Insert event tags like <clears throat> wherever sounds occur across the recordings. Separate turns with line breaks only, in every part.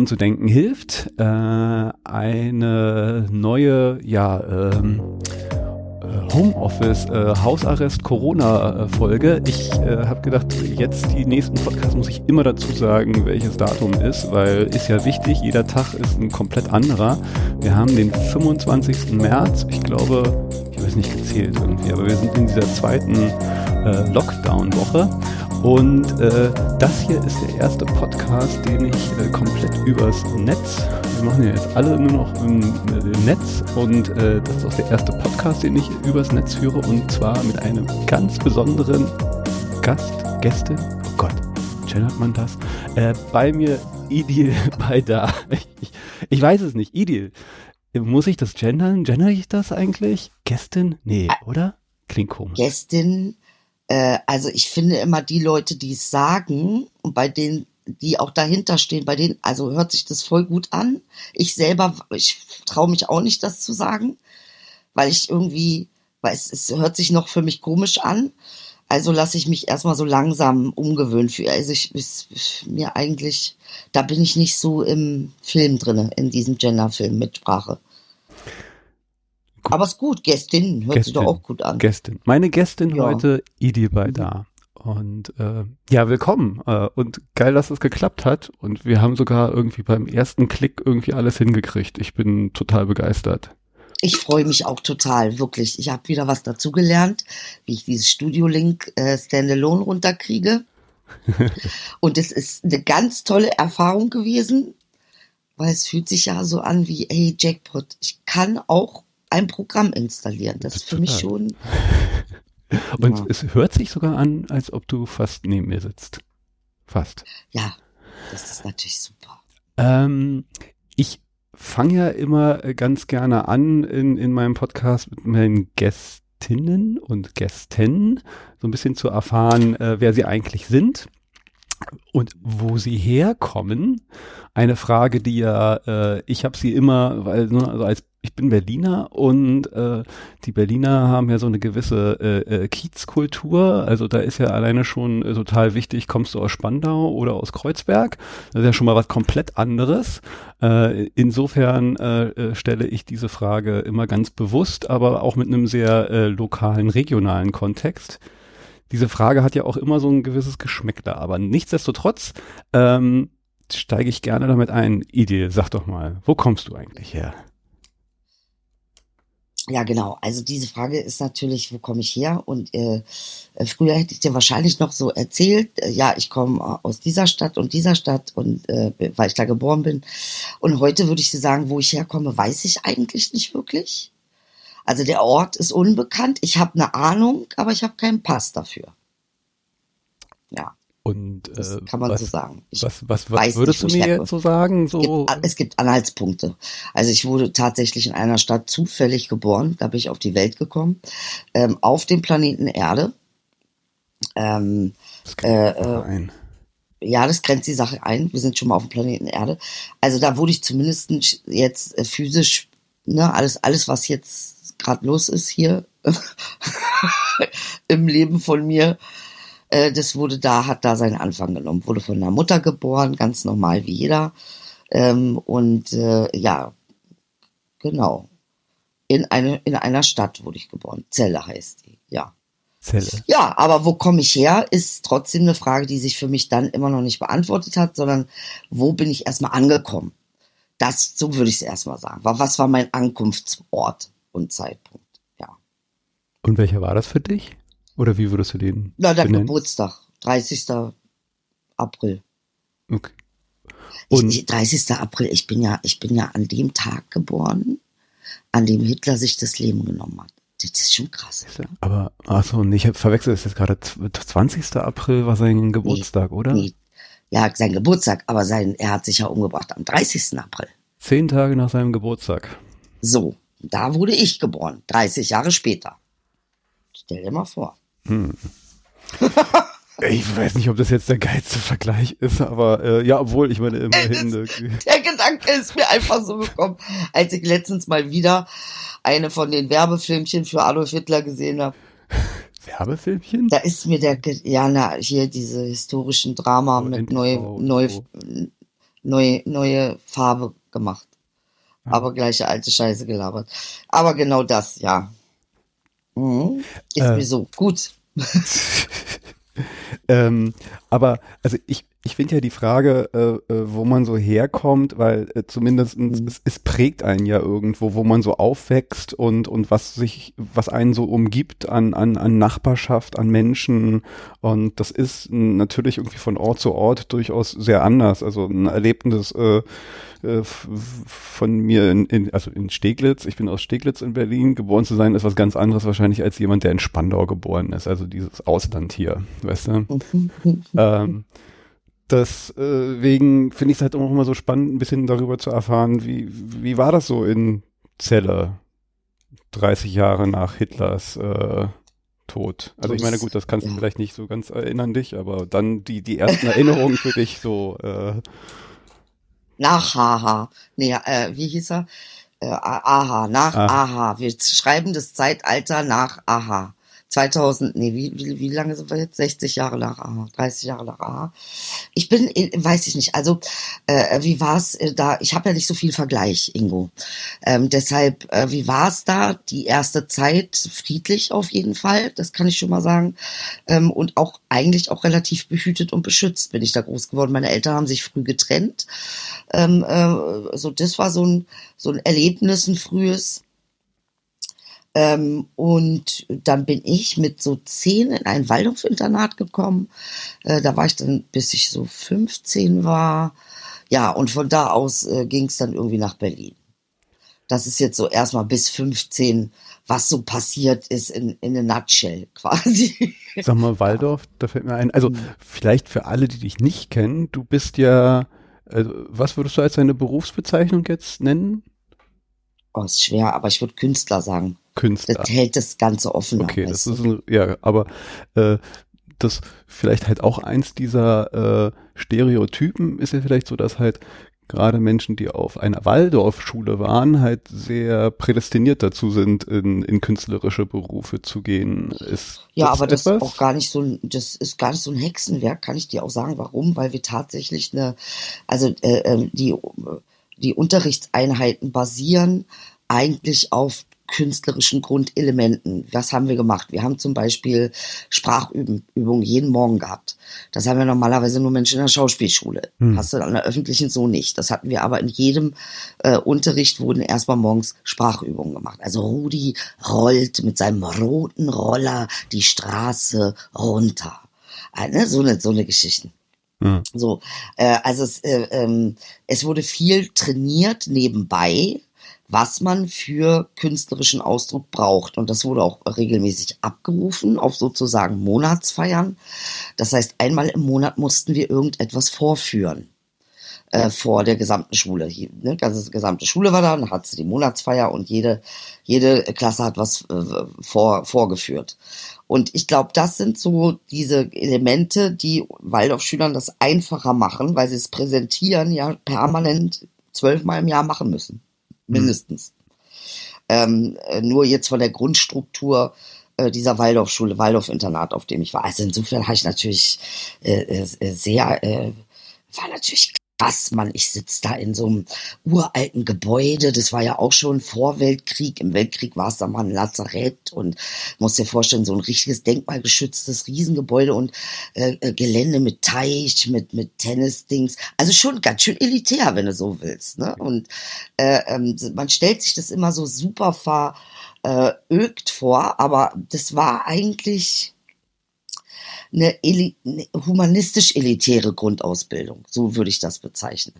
Willkommen zu Denken hilft. Äh, eine neue, ja, ähm, äh, Homeoffice, äh, Hausarrest, Corona-Folge. Ich äh, habe gedacht, jetzt die nächsten Podcasts muss ich immer dazu sagen, welches Datum ist, weil ist ja wichtig, jeder Tag ist ein komplett anderer. Wir haben den 25. März, ich glaube, ich habe es nicht gezählt irgendwie, aber wir sind in dieser zweiten äh, Lockdown-Woche und äh, das hier ist der erste Podcast, den ich äh, komplett übers Netz, wir machen ja jetzt alle nur noch im, im Netz und äh, das ist auch der erste Podcast, den ich übers Netz führe und zwar mit einem ganz besonderen Gast, Gäste, oh Gott, gendert man das? Äh, bei mir Idil <laughs> bei da. Ich, ich weiß es nicht, Idil. Muss ich das gendern? Gender ich das eigentlich? Gästin? Nee, oder? Klingt komisch.
Gästin äh, also ich finde immer die Leute, die es sagen und bei denen, die auch dahinter stehen, bei denen, also hört sich das voll gut an. Ich selber, ich traue mich auch nicht, das zu sagen, weil ich irgendwie, weil es, es hört sich noch für mich komisch an. Also lasse ich mich erstmal so langsam umgewöhnen. Für, also ich ist mir eigentlich, da bin ich nicht so im Film drinne, in diesem Genderfilm mit Sprache. Aber es ist gut, Gästin, hört Gästin, sich doch auch gut an.
Gästin. Meine Gästin ja. heute, Idi bei da. Und äh, ja, willkommen. Äh, und geil, dass es geklappt hat. Und wir haben sogar irgendwie beim ersten Klick irgendwie alles hingekriegt. Ich bin total begeistert.
Ich freue mich auch total, wirklich. Ich habe wieder was dazugelernt, wie ich dieses Studio-Link äh, Standalone runterkriege. <laughs> und es ist eine ganz tolle Erfahrung gewesen, weil es fühlt sich ja so an wie, hey, Jackpot, ich kann auch ein Programm installieren. Das ist für mich schon. <laughs>
Und ja. es hört sich sogar an, als ob du fast neben mir sitzt. Fast.
Ja, das ist natürlich super.
Ähm, ich fange ja immer ganz gerne an in, in meinem Podcast mit meinen Gästinnen und Gästen, so ein bisschen zu erfahren, äh, wer sie eigentlich sind und wo sie herkommen. Eine Frage, die ja, äh, ich habe sie immer, weil ne, also als ich bin Berliner und äh, die Berliner haben ja so eine gewisse äh, äh, Kiezkultur. Also da ist ja alleine schon äh, total wichtig, kommst du aus Spandau oder aus Kreuzberg. Das ist ja schon mal was komplett anderes. Äh, insofern äh, äh, stelle ich diese Frage immer ganz bewusst, aber auch mit einem sehr äh, lokalen, regionalen Kontext. Diese Frage hat ja auch immer so ein gewisses Geschmäckler, aber nichtsdestotrotz ähm, steige ich gerne damit ein. Idee, sag doch mal, wo kommst du eigentlich her?
Ja, genau. Also diese Frage ist natürlich, wo komme ich her? Und äh, äh, früher hätte ich dir wahrscheinlich noch so erzählt, äh, ja, ich komme aus dieser Stadt und dieser Stadt und äh, weil ich da geboren bin. Und heute würde ich dir sagen, wo ich herkomme, weiß ich eigentlich nicht wirklich. Also der Ort ist unbekannt. Ich habe eine Ahnung, aber ich habe keinen Pass dafür.
Und äh,
das kann man was, so sagen.
Ich was, was, was würdest nicht, du mir jetzt so sagen? So?
Es gibt, es gibt Anhaltspunkte. Also ich wurde tatsächlich in einer Stadt zufällig geboren, da bin ich auf die Welt gekommen, ähm, auf dem Planeten Erde. Ähm, das äh, äh, ein. Ja, das grenzt die Sache ein. Wir sind schon mal auf dem Planeten Erde. Also da wurde ich zumindest jetzt äh, physisch, ne, alles, alles, was jetzt gerade los ist hier <laughs> im Leben von mir, äh, das wurde da, hat da seinen Anfang genommen, wurde von einer Mutter geboren, ganz normal wie jeder. Ähm, und äh, ja, genau. In, eine, in einer Stadt wurde ich geboren. Zelle heißt die, ja. Zelle. Ja, aber wo komme ich her, ist trotzdem eine Frage, die sich für mich dann immer noch nicht beantwortet hat, sondern wo bin ich erstmal angekommen? Das, so würde ich es erstmal sagen. Was war mein Ankunftsort und Zeitpunkt? Ja.
Und welcher war das für dich? Oder wie würdest du den?
Na, der benennen? Geburtstag, 30. April.
Okay.
Und ich, 30. April, ich bin ja, ich bin ja an dem Tag geboren, an dem Hitler sich das Leben genommen hat. Das ist schon krass.
Aber, achso, nee, ich habe verwechselt, es ist jetzt gerade 20. April war sein Geburtstag,
nee,
oder?
Nee. Ja, sein Geburtstag, aber sein, er hat sich ja umgebracht am 30. April.
Zehn Tage nach seinem Geburtstag.
So, da wurde ich geboren, 30 Jahre später. Stell dir mal vor. Hm.
Ich weiß nicht, ob das jetzt der geilste Vergleich ist, aber äh, ja, obwohl, ich meine immerhin. <laughs>
Das, der Gedanke ist mir einfach so gekommen, als ich letztens mal wieder eine von den Werbefilmchen für Adolf Hitler gesehen habe.
Werbefilmchen?
Da ist mir der, ja, na, hier diese historischen Drama oh, mit neu, neu, neu, neue Farbe gemacht. Ja. Aber gleiche alte Scheiße gelabert. Aber genau das, ja. Mhm. Ist äh, mir so. Gut. <laughs>
ähm, aber also ich, ich finde ja die Frage, äh, äh, wo man so herkommt, weil äh, zumindest mhm. es, es, prägt einen ja irgendwo, wo man so aufwächst und, und was sich, was einen so umgibt an, an, an Nachbarschaft, an Menschen. Und das ist natürlich irgendwie von Ort zu Ort durchaus sehr anders. Also ein Erlebnis äh, äh, von mir in, in, also in Steglitz, ich bin aus Steglitz in Berlin, geboren zu sein, ist was ganz anderes wahrscheinlich als jemand, der in Spandau geboren ist. Also dieses Ausland hier, weißt du? <laughs> ähm, deswegen finde ich es halt auch immer so spannend, ein bisschen darüber zu erfahren, wie, wie war das so in Celle 30 Jahre nach Hitlers äh, Tod? Also ich meine, gut, das kannst du vielleicht nicht so ganz erinnern dich, aber dann die, die ersten <laughs> Erinnerungen für dich so. Äh,
nach Haha. Nee, äh, wie hieß er? Äh, Aha, nach ah. Aha. Wir schreiben das Zeitalter nach Aha. 2000, nee, wie, wie, wie lange sind wir jetzt? 60 Jahre nach AHA, 30 Jahre nach AHA. Ich bin, weiß ich nicht, also äh, wie war es äh, da? Ich habe ja nicht so viel Vergleich, Ingo. Ähm, deshalb, äh, wie war es da? Die erste Zeit friedlich auf jeden Fall, das kann ich schon mal sagen. Ähm, und auch eigentlich auch relativ behütet und beschützt bin ich da groß geworden. Meine Eltern haben sich früh getrennt. Ähm, äh, so, das war so ein, so ein Erlebnis, ein frühes ähm, und dann bin ich mit so zehn in ein Waldorf-Internat gekommen. Äh, da war ich dann, bis ich so 15 war. Ja, und von da aus äh, ging es dann irgendwie nach Berlin. Das ist jetzt so erstmal bis 15, was so passiert ist in, in a nutshell <laughs> quasi.
Sag mal, Waldorf, da fällt mir ein, also mhm. vielleicht für alle, die dich nicht kennen, du bist ja, also, was würdest du als deine Berufsbezeichnung jetzt nennen?
Oh, ist schwer, aber ich würde Künstler sagen.
Künstler.
Das hält das Ganze offen.
Okay, das ist ein, ja, aber äh, das vielleicht halt auch eins dieser äh, Stereotypen ist ja vielleicht so, dass halt gerade Menschen, die auf einer Waldorfschule waren, halt sehr prädestiniert dazu sind, in, in künstlerische Berufe zu gehen. Ist
ja, das aber das ist auch gar nicht so ein, das ist gar nicht so ein Hexenwerk, kann ich dir auch sagen, warum? Weil wir tatsächlich eine, also äh, ähm, die die Unterrichtseinheiten basieren eigentlich auf künstlerischen Grundelementen. Was haben wir gemacht? Wir haben zum Beispiel Sprachübungen jeden Morgen gehabt. Das haben wir normalerweise nur Menschen in der Schauspielschule. Hm. Hast du an der öffentlichen so nicht. Das hatten wir aber in jedem äh, Unterricht wurden erstmal morgens Sprachübungen gemacht. Also Rudi rollt mit seinem roten Roller die Straße runter. Äh, so eine, so eine Geschichten. Mhm. So, äh, also es, äh, ähm, es wurde viel trainiert nebenbei, was man für künstlerischen Ausdruck braucht. Und das wurde auch regelmäßig abgerufen auf sozusagen Monatsfeiern. Das heißt, einmal im Monat mussten wir irgendetwas vorführen. Äh, vor der gesamten Schule. Ne? Die gesamte Schule war da, dann hat sie die Monatsfeier und jede, jede Klasse hat was äh, vor, vorgeführt. Und ich glaube, das sind so diese Elemente, die Waldorfschülern das einfacher machen, weil sie es präsentieren ja permanent zwölfmal im Jahr machen müssen. Mindestens. Mhm. Ähm, äh, nur jetzt von der Grundstruktur äh, dieser Waldorfschule, Waldorf-Internat, auf dem ich war. Also insofern habe ich natürlich äh, äh, sehr, äh, war natürlich was, man, ich sitze da in so einem uralten Gebäude, das war ja auch schon vor Weltkrieg, im Weltkrieg war es da mal ein Lazarett und muss dir vorstellen, so ein richtiges denkmalgeschütztes Riesengebäude und äh, äh, Gelände mit Teich, mit, mit Tennisdings, also schon ganz schön elitär, wenn du so willst, ne? Und äh, ähm, man stellt sich das immer so super verögt vor, aber das war eigentlich eine, Eli eine humanistisch-elitäre Grundausbildung, so würde ich das bezeichnen.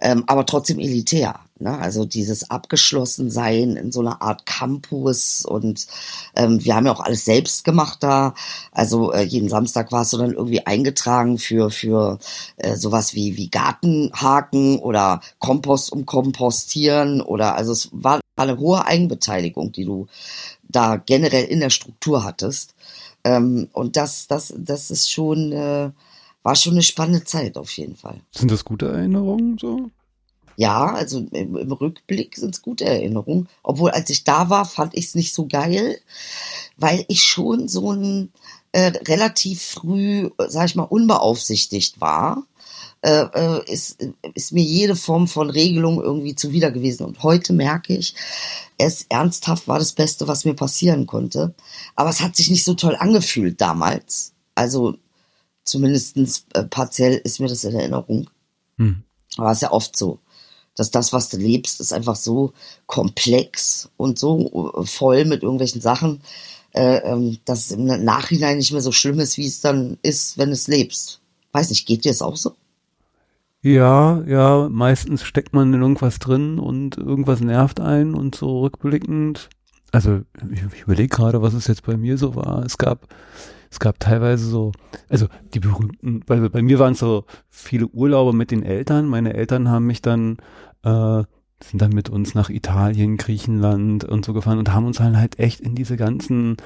ähm, aber trotzdem elitär. Ne? Also dieses Abgeschlossensein in so einer Art Campus und ähm, wir haben ja auch alles selbst gemacht da. Also äh, jeden Samstag warst du dann irgendwie eingetragen für für äh, sowas wie wie Gartenhaken oder Kompost um Kompostieren oder also es war eine hohe Eigenbeteiligung, die du da generell in der Struktur hattest. Ähm, und das das das ist schon äh, war schon eine spannende Zeit auf jeden Fall.
Sind das gute Erinnerungen so?
Ja, also im, im Rückblick sind es gute Erinnerungen. Obwohl, als ich da war, fand ich es nicht so geil, weil ich schon so ein äh, relativ früh, sag ich mal, unbeaufsichtigt war. Äh, äh, ist, ist mir jede Form von Regelung irgendwie zuwider gewesen. Und heute merke ich, es ernsthaft war das Beste, was mir passieren konnte. Aber es hat sich nicht so toll angefühlt damals. Also zumindest äh, partiell ist mir das in Erinnerung. Hm. Aber es ist ja oft so dass das, was du lebst, ist einfach so komplex und so äh, voll mit irgendwelchen Sachen, äh, ähm, dass es im Nachhinein nicht mehr so schlimm ist, wie es dann ist, wenn es lebst. Weiß nicht, geht dir es auch so?
Ja, ja, meistens steckt man in irgendwas drin und irgendwas nervt einen und so rückblickend. Also ich, ich überlege gerade, was es jetzt bei mir so war. Es gab es gab teilweise so, also die berühmten, bei, bei mir waren so viele Urlaube mit den Eltern. Meine Eltern haben mich dann, äh, sind dann mit uns nach Italien, Griechenland und so gefahren und haben uns halt echt in diese ganzen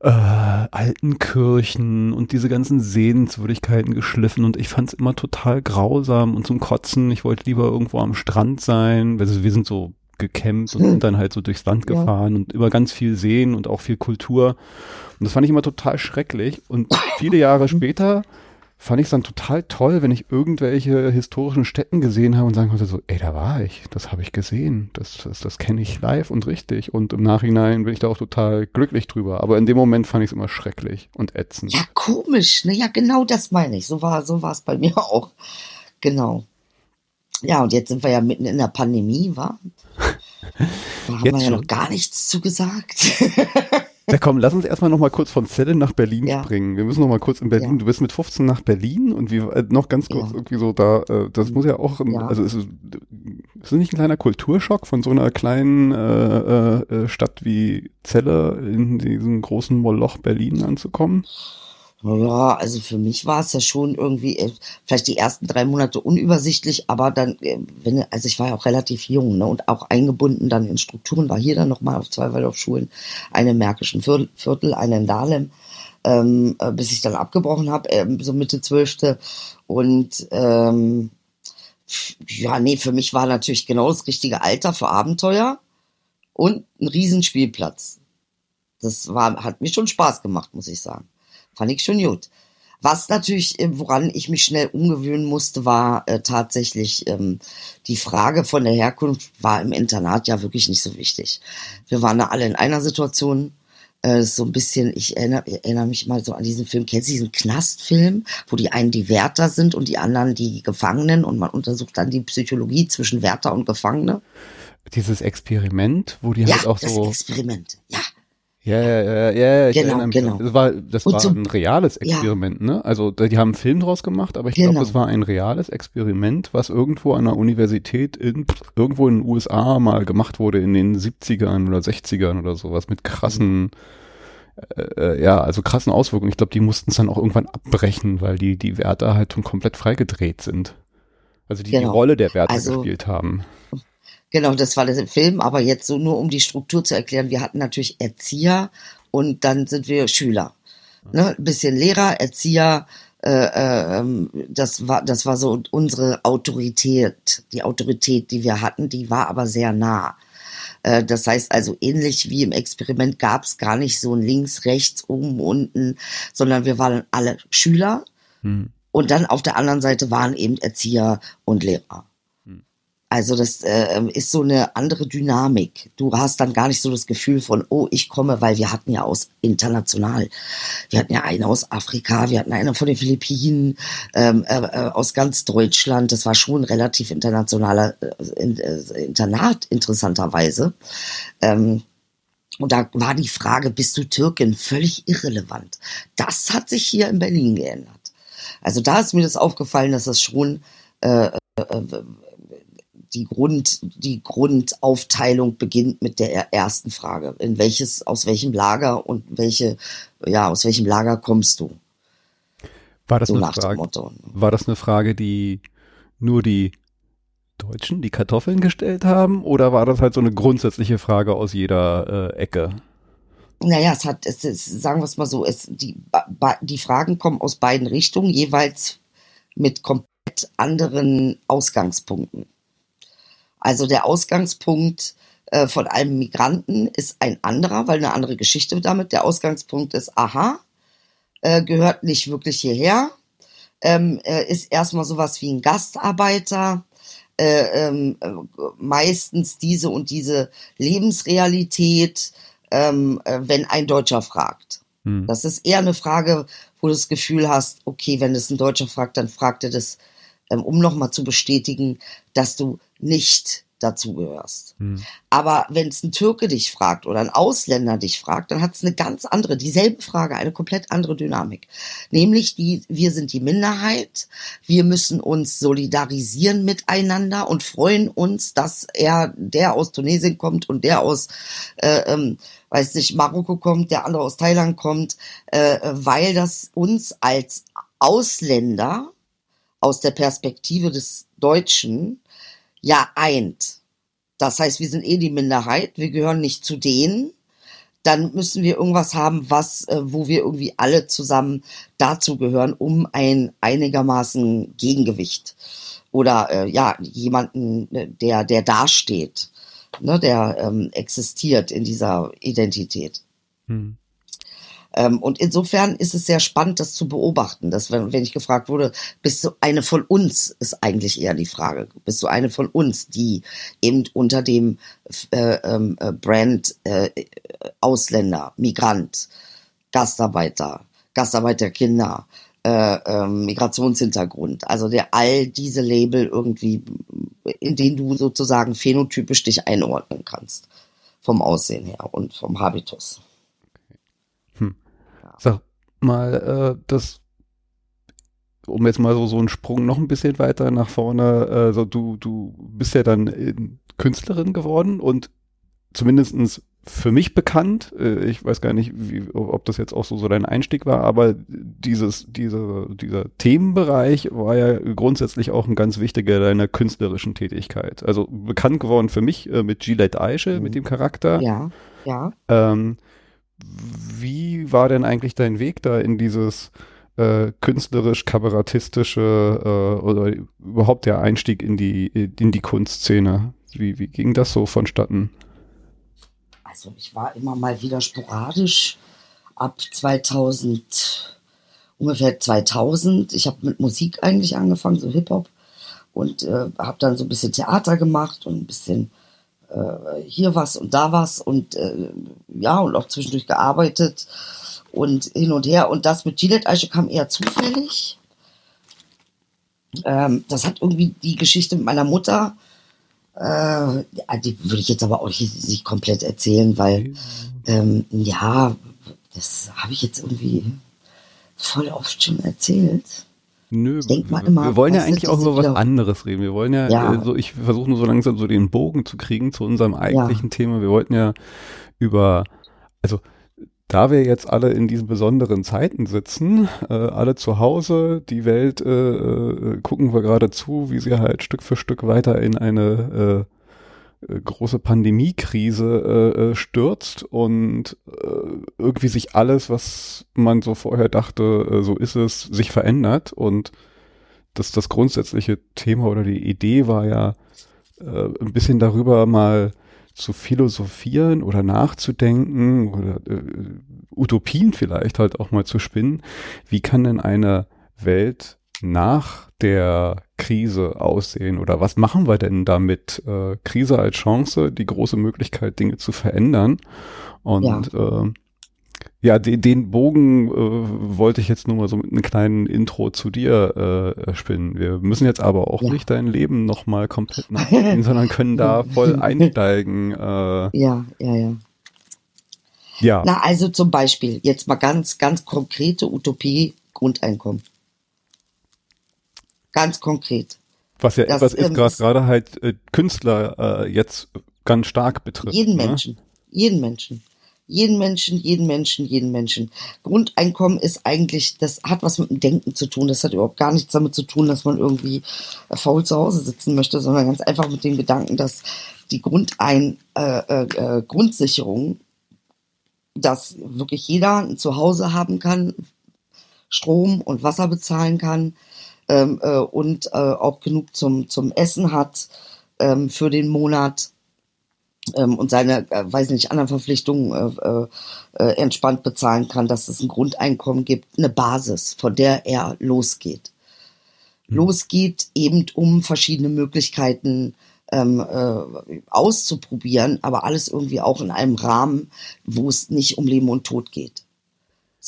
äh, alten Kirchen und diese ganzen Sehenswürdigkeiten geschliffen und ich fand es immer total grausam und zum Kotzen. Ich wollte lieber irgendwo am Strand sein. Also wir sind so gecampt und sind dann halt so durchs Land gefahren ja. und über ganz viel Seen und auch viel Kultur. Und das fand ich immer total schrecklich. Und viele Jahre <laughs> später fand ich es dann total toll, wenn ich irgendwelche historischen Städten gesehen habe und sagen konnte so, ey, da war ich, das habe ich gesehen, das, das, das kenne ich live und richtig. Und im Nachhinein bin ich da auch total glücklich drüber. Aber in dem Moment fand ich es immer schrecklich und ätzend.
Ja, komisch, ne? Ja, genau das meine ich. So war, so war es bei <laughs> mir auch. Genau. Ja, und jetzt sind wir ja mitten in der Pandemie, war? Da haben jetzt wir ja schon. noch gar nichts zu gesagt. <laughs>
Ja, komm, lass uns erstmal noch mal kurz von Celle nach Berlin ja. springen. Wir müssen noch mal kurz in Berlin. Ja. Du bist mit 15 nach Berlin und wie äh, noch ganz kurz ja. irgendwie so da. Äh, das muss ja auch, also ist, ist es nicht ein kleiner Kulturschock von so einer kleinen äh, äh, Stadt wie Celle in diesem großen Moloch Berlin anzukommen?
Ja, also für mich war es ja schon irgendwie äh, vielleicht die ersten drei Monate unübersichtlich, aber dann, äh, wenn, also ich war ja auch relativ jung ne, und auch eingebunden dann in Strukturen, war hier dann nochmal auf zwei Waldorfschulen, eine im Märkischen Viertel, eine in Dahlem, ähm, äh, bis ich dann abgebrochen habe, äh, so Mitte zwölfte und ähm, ja, nee, für mich war natürlich genau das richtige Alter für Abenteuer und ein Riesenspielplatz. Das war, hat mir schon Spaß gemacht, muss ich sagen. Fand ich schon gut. Was natürlich, äh, woran ich mich schnell umgewöhnen musste, war äh, tatsächlich ähm, die Frage von der Herkunft war im Internat ja wirklich nicht so wichtig. Wir waren da alle in einer Situation. Äh, so ein bisschen, ich erinnere, erinnere mich mal so an diesen Film, kennst du diesen Knastfilm, wo die einen die Wärter sind und die anderen die Gefangenen und man untersucht dann die Psychologie zwischen Wärter und Gefangene?
Dieses Experiment, wo die
ja,
halt auch so.
Das Experiment, ja
ja, ja, ja, ja,
ja genau, genau.
Das war, das war so, ein reales Experiment, ja. ne? Also die haben einen Film draus gemacht, aber ich genau. glaube, es war ein reales Experiment, was irgendwo an einer Universität in irgendwo in den USA mal gemacht wurde in den 70ern oder 60ern oder sowas mit krassen äh, äh, ja, also krassen Auswirkungen. Ich glaube, die mussten es dann auch irgendwann abbrechen, weil die die Wärter halt schon komplett freigedreht sind. Also die genau. die Rolle der Wärter also, gespielt haben.
Genau, das war das im Film, aber jetzt so nur um die Struktur zu erklären, wir hatten natürlich Erzieher und dann sind wir Schüler. Ne? Ein bisschen Lehrer, Erzieher, äh, äh, ähm, das war das war so unsere Autorität, die Autorität, die wir hatten, die war aber sehr nah. Äh, das heißt also ähnlich wie im Experiment gab es gar nicht so ein links, rechts, oben, unten, sondern wir waren alle Schüler. Hm. Und dann auf der anderen Seite waren eben Erzieher und Lehrer. Also das äh, ist so eine andere Dynamik. Du hast dann gar nicht so das Gefühl von, oh, ich komme, weil wir hatten ja aus international, wir hatten ja eine aus Afrika, wir hatten eine von den Philippinen, ähm, äh, äh aus ganz Deutschland. Das war schon relativ internationaler äh, äh, Internat, interessanterweise. Ähm, und da war die Frage, bist du Türkin? Völlig irrelevant. Das hat sich hier in Berlin geändert. Also da ist mir das aufgefallen, dass das schon äh, äh, die Grund, die Grundaufteilung beginnt mit der ersten Frage. In welches, aus welchem Lager und welche, ja, aus welchem Lager kommst du?
War das, so eine Frage, war das eine Frage, die nur die Deutschen die Kartoffeln gestellt haben oder war das halt so eine grundsätzliche Frage aus jeder äh, Ecke?
Naja, es hat, es ist, sagen wir es mal so, es, die, die Fragen kommen aus beiden Richtungen, jeweils mit komplett anderen Ausgangspunkten. Also der Ausgangspunkt äh, von einem Migranten ist ein anderer, weil eine andere Geschichte damit. Der Ausgangspunkt ist, aha, äh, gehört nicht wirklich hierher, ähm, äh, ist erstmal sowas wie ein Gastarbeiter, äh, ähm, äh, meistens diese und diese Lebensrealität, ähm, äh, wenn ein Deutscher fragt. Hm. Das ist eher eine Frage, wo du das Gefühl hast, okay, wenn es ein Deutscher fragt, dann fragt er das, ähm, um nochmal zu bestätigen, dass du nicht dazugehörst. Hm. Aber wenn es ein Türke dich fragt oder ein Ausländer dich fragt, dann hat es eine ganz andere, dieselbe Frage, eine komplett andere Dynamik. Nämlich die, wir sind die Minderheit, wir müssen uns solidarisieren miteinander und freuen uns, dass er, der aus Tunesien kommt und der aus, äh, ähm, weiß nicht, Marokko kommt, der andere aus Thailand kommt, äh, weil das uns als Ausländer aus der Perspektive des Deutschen ja eint. Das heißt, wir sind eh die Minderheit, wir gehören nicht zu denen. Dann müssen wir irgendwas haben, was, äh, wo wir irgendwie alle zusammen dazugehören, um ein einigermaßen Gegengewicht oder äh, ja jemanden, äh, der der dasteht, ne, der ähm, existiert in dieser Identität. Hm. Ähm, und insofern ist es sehr spannend, das zu beobachten. Dass, wenn, wenn ich gefragt wurde, bist du eine von uns, ist eigentlich eher die Frage. Bist du eine von uns, die eben unter dem äh, ähm, äh, Brand äh, Ausländer, Migrant, Gastarbeiter, Gastarbeiterkinder, äh, ähm, Migrationshintergrund, also der all diese Label irgendwie, in denen du sozusagen phänotypisch dich einordnen kannst, vom Aussehen her und vom Habitus.
Sag mal, äh, das, um jetzt mal so, so einen Sprung noch ein bisschen weiter nach vorne, äh, so du, du bist ja dann äh, Künstlerin geworden und zumindestens für mich bekannt. Äh, ich weiß gar nicht, wie, ob das jetzt auch so, so dein Einstieg war, aber dieses, diese, dieser Themenbereich war ja grundsätzlich auch ein ganz wichtiger deiner künstlerischen Tätigkeit. Also bekannt geworden für mich äh, mit Gillette Eiche, mhm. mit dem Charakter.
Ja, ja.
Ähm, wie war denn eigentlich dein Weg da in dieses äh, künstlerisch-kabarettistische äh, oder überhaupt der Einstieg in die, in die Kunstszene? Wie, wie ging das so vonstatten?
Also ich war immer mal wieder sporadisch ab 2000, ungefähr 2000. Ich habe mit Musik eigentlich angefangen, so Hip-Hop und äh, habe dann so ein bisschen Theater gemacht und ein bisschen äh, hier was und da was und äh, ja, und auch zwischendurch gearbeitet und hin und her. Und das mit Gillette Eiche kam eher zufällig. Ähm, das hat irgendwie die Geschichte mit meiner Mutter, äh, die würde ich jetzt aber auch nicht, komplett erzählen, weil ähm, ja, das habe ich jetzt irgendwie voll oft schon erzählt.
Nö, wir wollen ja eigentlich auch über was anderes reden. Wir wollen ja, ja. Äh, so, ich versuche nur so langsam so den Bogen zu kriegen zu unserem eigentlichen ja. Thema. Wir wollten ja über, also da wir jetzt alle in diesen besonderen Zeiten sitzen, äh, alle zu Hause, die Welt äh, äh, gucken wir gerade zu, wie sie halt Stück für Stück weiter in eine äh, große Pandemiekrise äh, äh, stürzt und äh, irgendwie sich alles, was man so vorher dachte, äh, so ist es, sich verändert und das, das grundsätzliche Thema oder die Idee war ja äh, ein bisschen darüber mal zu philosophieren oder nachzudenken oder äh, Utopien vielleicht halt auch mal zu spinnen. Wie kann denn eine Welt nach der Krise aussehen oder was machen wir denn damit? Äh, Krise als Chance, die große Möglichkeit, Dinge zu verändern. Und ja, äh, ja den, den Bogen äh, wollte ich jetzt nur mal so mit einem kleinen Intro zu dir äh, spinnen. Wir müssen jetzt aber auch ja. nicht dein Leben nochmal komplett <laughs> nachdenken, sondern können da voll einsteigen. Äh,
ja, ja, ja. Ja. Na, also zum Beispiel, jetzt mal ganz, ganz konkrete Utopie, Grundeinkommen. Ganz konkret.
Was ja etwas ist, ähm, gerade halt äh, Künstler äh, jetzt ganz stark betrifft.
Jeden ne? Menschen, jeden Menschen jeden Menschen, jeden Menschen, jeden Menschen. Grundeinkommen ist eigentlich, das hat was mit dem Denken zu tun. Das hat überhaupt gar nichts damit zu tun, dass man irgendwie äh, faul zu Hause sitzen möchte, sondern ganz einfach mit dem Gedanken, dass die Grundein, äh, äh, äh Grundsicherung, dass wirklich jeder ein Zuhause haben kann, Strom und Wasser bezahlen kann ähm, äh, und äh, auch genug zum, zum Essen hat ähm, für den Monat ähm, und seine, äh, weiß nicht, anderen Verpflichtungen äh, äh, entspannt bezahlen kann, dass es ein Grundeinkommen gibt, eine Basis, von der er losgeht. Mhm. Losgeht eben um verschiedene Möglichkeiten ähm, äh, auszuprobieren, aber alles irgendwie auch in einem Rahmen, wo es nicht um Leben und Tod geht,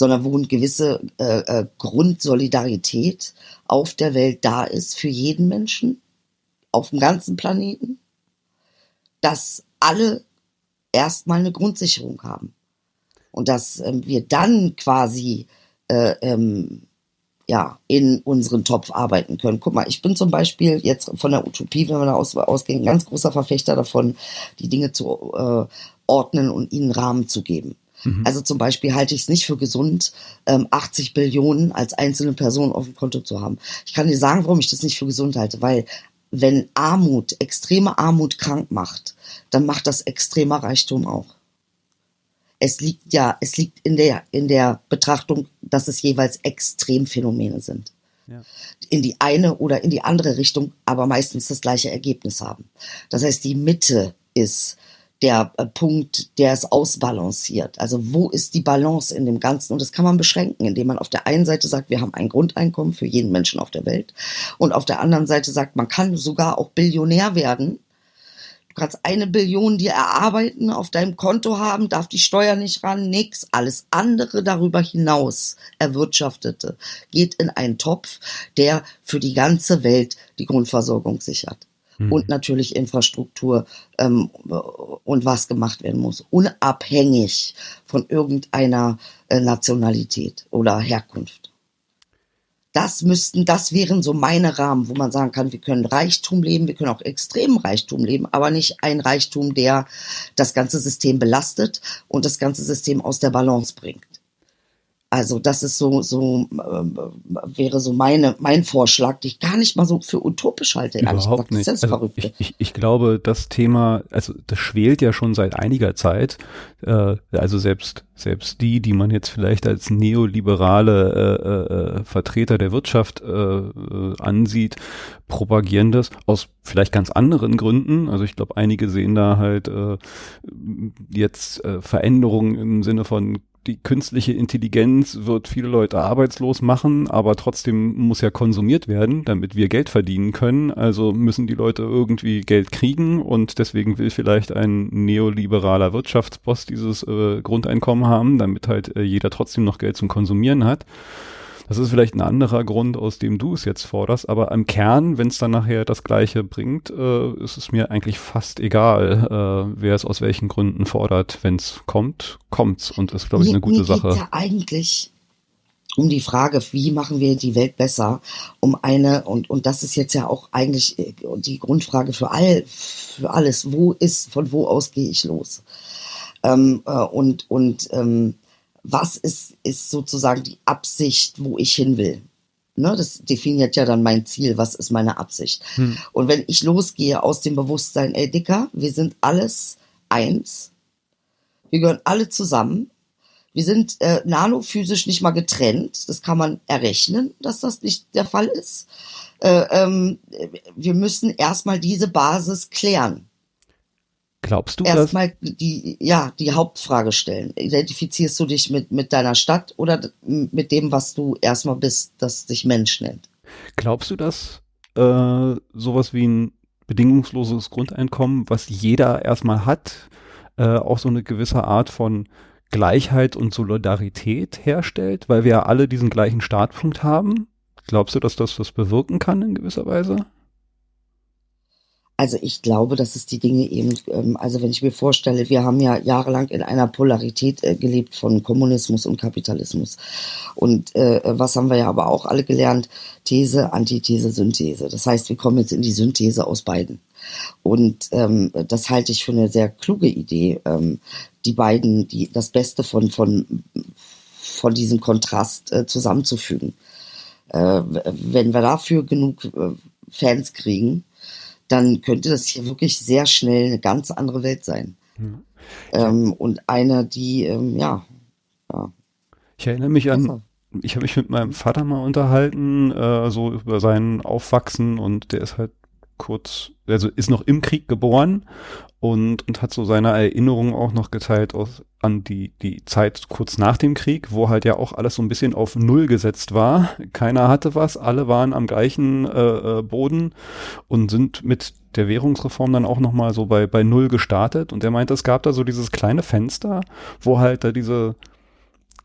sondern wo eine gewisse äh, äh, Grundsolidarität auf der Welt da ist für jeden Menschen auf dem ganzen Planeten, dass alle erstmal eine Grundsicherung haben. Und dass ähm, wir dann quasi äh, ähm, ja, in unseren Topf arbeiten können. Guck mal, ich bin zum Beispiel jetzt von der Utopie, wenn wir da aus, ausgehen, ganz großer Verfechter davon, die Dinge zu äh, ordnen und ihnen Rahmen zu geben. Mhm. Also zum Beispiel halte ich es nicht für gesund, ähm, 80 Billionen als einzelne Person auf dem Konto zu haben. Ich kann dir sagen, warum ich das nicht für gesund halte, weil wenn Armut, extreme Armut krank macht, dann macht das extremer Reichtum auch. Es liegt ja, es liegt in der, in der Betrachtung, dass es jeweils Extremphänomene sind. Ja. In die eine oder in die andere Richtung, aber meistens das gleiche Ergebnis haben. Das heißt, die Mitte ist der äh, Punkt, der es ausbalanciert. Also wo ist die Balance in dem Ganzen? Und das kann man beschränken, indem man auf der einen Seite sagt, wir haben ein Grundeinkommen für jeden Menschen auf der Welt und auf der anderen Seite sagt, man kann sogar auch Billionär werden. Du kannst eine Billion dir erarbeiten, auf deinem Konto haben, darf die Steuer nicht ran, nix. Alles andere darüber hinaus erwirtschaftete geht in einen Topf, der für die ganze Welt die Grundversorgung sichert mhm. und natürlich Infrastruktur ähm, und was gemacht werden muss, unabhängig von irgendeiner äh, Nationalität oder Herkunft. Das müssten, das wären so meine Rahmen, wo man sagen kann, wir können Reichtum leben, wir können auch extremen Reichtum leben, aber nicht ein Reichtum, der das ganze System belastet und das ganze System aus der Balance bringt. Also das ist so, so äh, wäre so meine, mein Vorschlag, den ich gar nicht mal so für utopisch halte.
Überhaupt nicht. Das also ich, ich, ich, glaube, das Thema, also das schwelt ja schon seit einiger Zeit. Äh, also selbst selbst die, die man jetzt vielleicht als neoliberale äh, äh, Vertreter der Wirtschaft äh, äh, ansieht, propagieren das aus vielleicht ganz anderen Gründen. Also ich glaube, einige sehen da halt äh, jetzt äh, Veränderungen im Sinne von die künstliche Intelligenz wird viele Leute arbeitslos machen, aber trotzdem muss ja konsumiert werden, damit wir Geld verdienen können. Also müssen die Leute irgendwie Geld kriegen und deswegen will vielleicht ein neoliberaler Wirtschaftsboss dieses äh, Grundeinkommen haben, damit halt äh, jeder trotzdem noch Geld zum Konsumieren hat. Das ist vielleicht ein anderer Grund, aus dem du es jetzt forderst, aber im Kern, wenn es dann nachher das Gleiche bringt, äh, ist es mir eigentlich fast egal, äh, wer es aus welchen Gründen fordert. Wenn es kommt, kommt's und ist, glaube ich, eine gute mir Sache.
Ja eigentlich um die Frage, wie machen wir die Welt besser, um eine, und, und das ist jetzt ja auch eigentlich äh, die Grundfrage für all, für alles, wo ist, von wo aus gehe ich los? Ähm, äh, und, und, ähm, was ist, ist sozusagen die Absicht, wo ich hin will. Ne, das definiert ja dann mein Ziel, was ist meine Absicht. Hm. Und wenn ich losgehe aus dem Bewusstsein, ey Dicker, wir sind alles eins, wir gehören alle zusammen, wir sind äh, nanophysisch nicht mal getrennt, das kann man errechnen, dass das nicht der Fall ist. Äh, ähm, wir müssen erstmal diese Basis klären.
Glaubst du
Erstmal die, ja, die Hauptfrage stellen. Identifizierst du dich mit, mit deiner Stadt oder mit dem, was du erstmal bist, das sich Mensch nennt?
Glaubst du, dass äh, sowas wie ein bedingungsloses Grundeinkommen, was jeder erstmal hat, äh, auch so eine gewisse Art von Gleichheit und Solidarität herstellt, weil wir ja alle diesen gleichen Startpunkt haben? Glaubst du, dass das das bewirken kann in gewisser Weise?
Also ich glaube, dass es die Dinge eben, ähm, also wenn ich mir vorstelle, wir haben ja jahrelang in einer Polarität äh, gelebt von Kommunismus und Kapitalismus. Und äh, was haben wir ja aber auch alle gelernt? These, Antithese, Synthese. Das heißt, wir kommen jetzt in die Synthese aus beiden. Und ähm, das halte ich für eine sehr kluge Idee, ähm, die beiden, die das Beste von von von diesem Kontrast äh, zusammenzufügen. Äh, wenn wir dafür genug äh, Fans kriegen, dann könnte das hier wirklich sehr schnell eine ganz andere Welt sein. Ja. Ähm, und eine, die, ähm, ja, ja.
Ich erinnere mich an, ich habe mich mit meinem Vater mal unterhalten, äh, so über sein Aufwachsen und der ist halt kurz, also ist noch im Krieg geboren und, und hat so seine Erinnerungen auch noch geteilt aus, an die, die Zeit kurz nach dem Krieg, wo halt ja auch alles so ein bisschen auf Null gesetzt war. Keiner hatte was, alle waren am gleichen äh, äh Boden und sind mit der Währungsreform dann auch nochmal so bei, bei Null gestartet. Und er meinte, es gab da so dieses kleine Fenster, wo halt da diese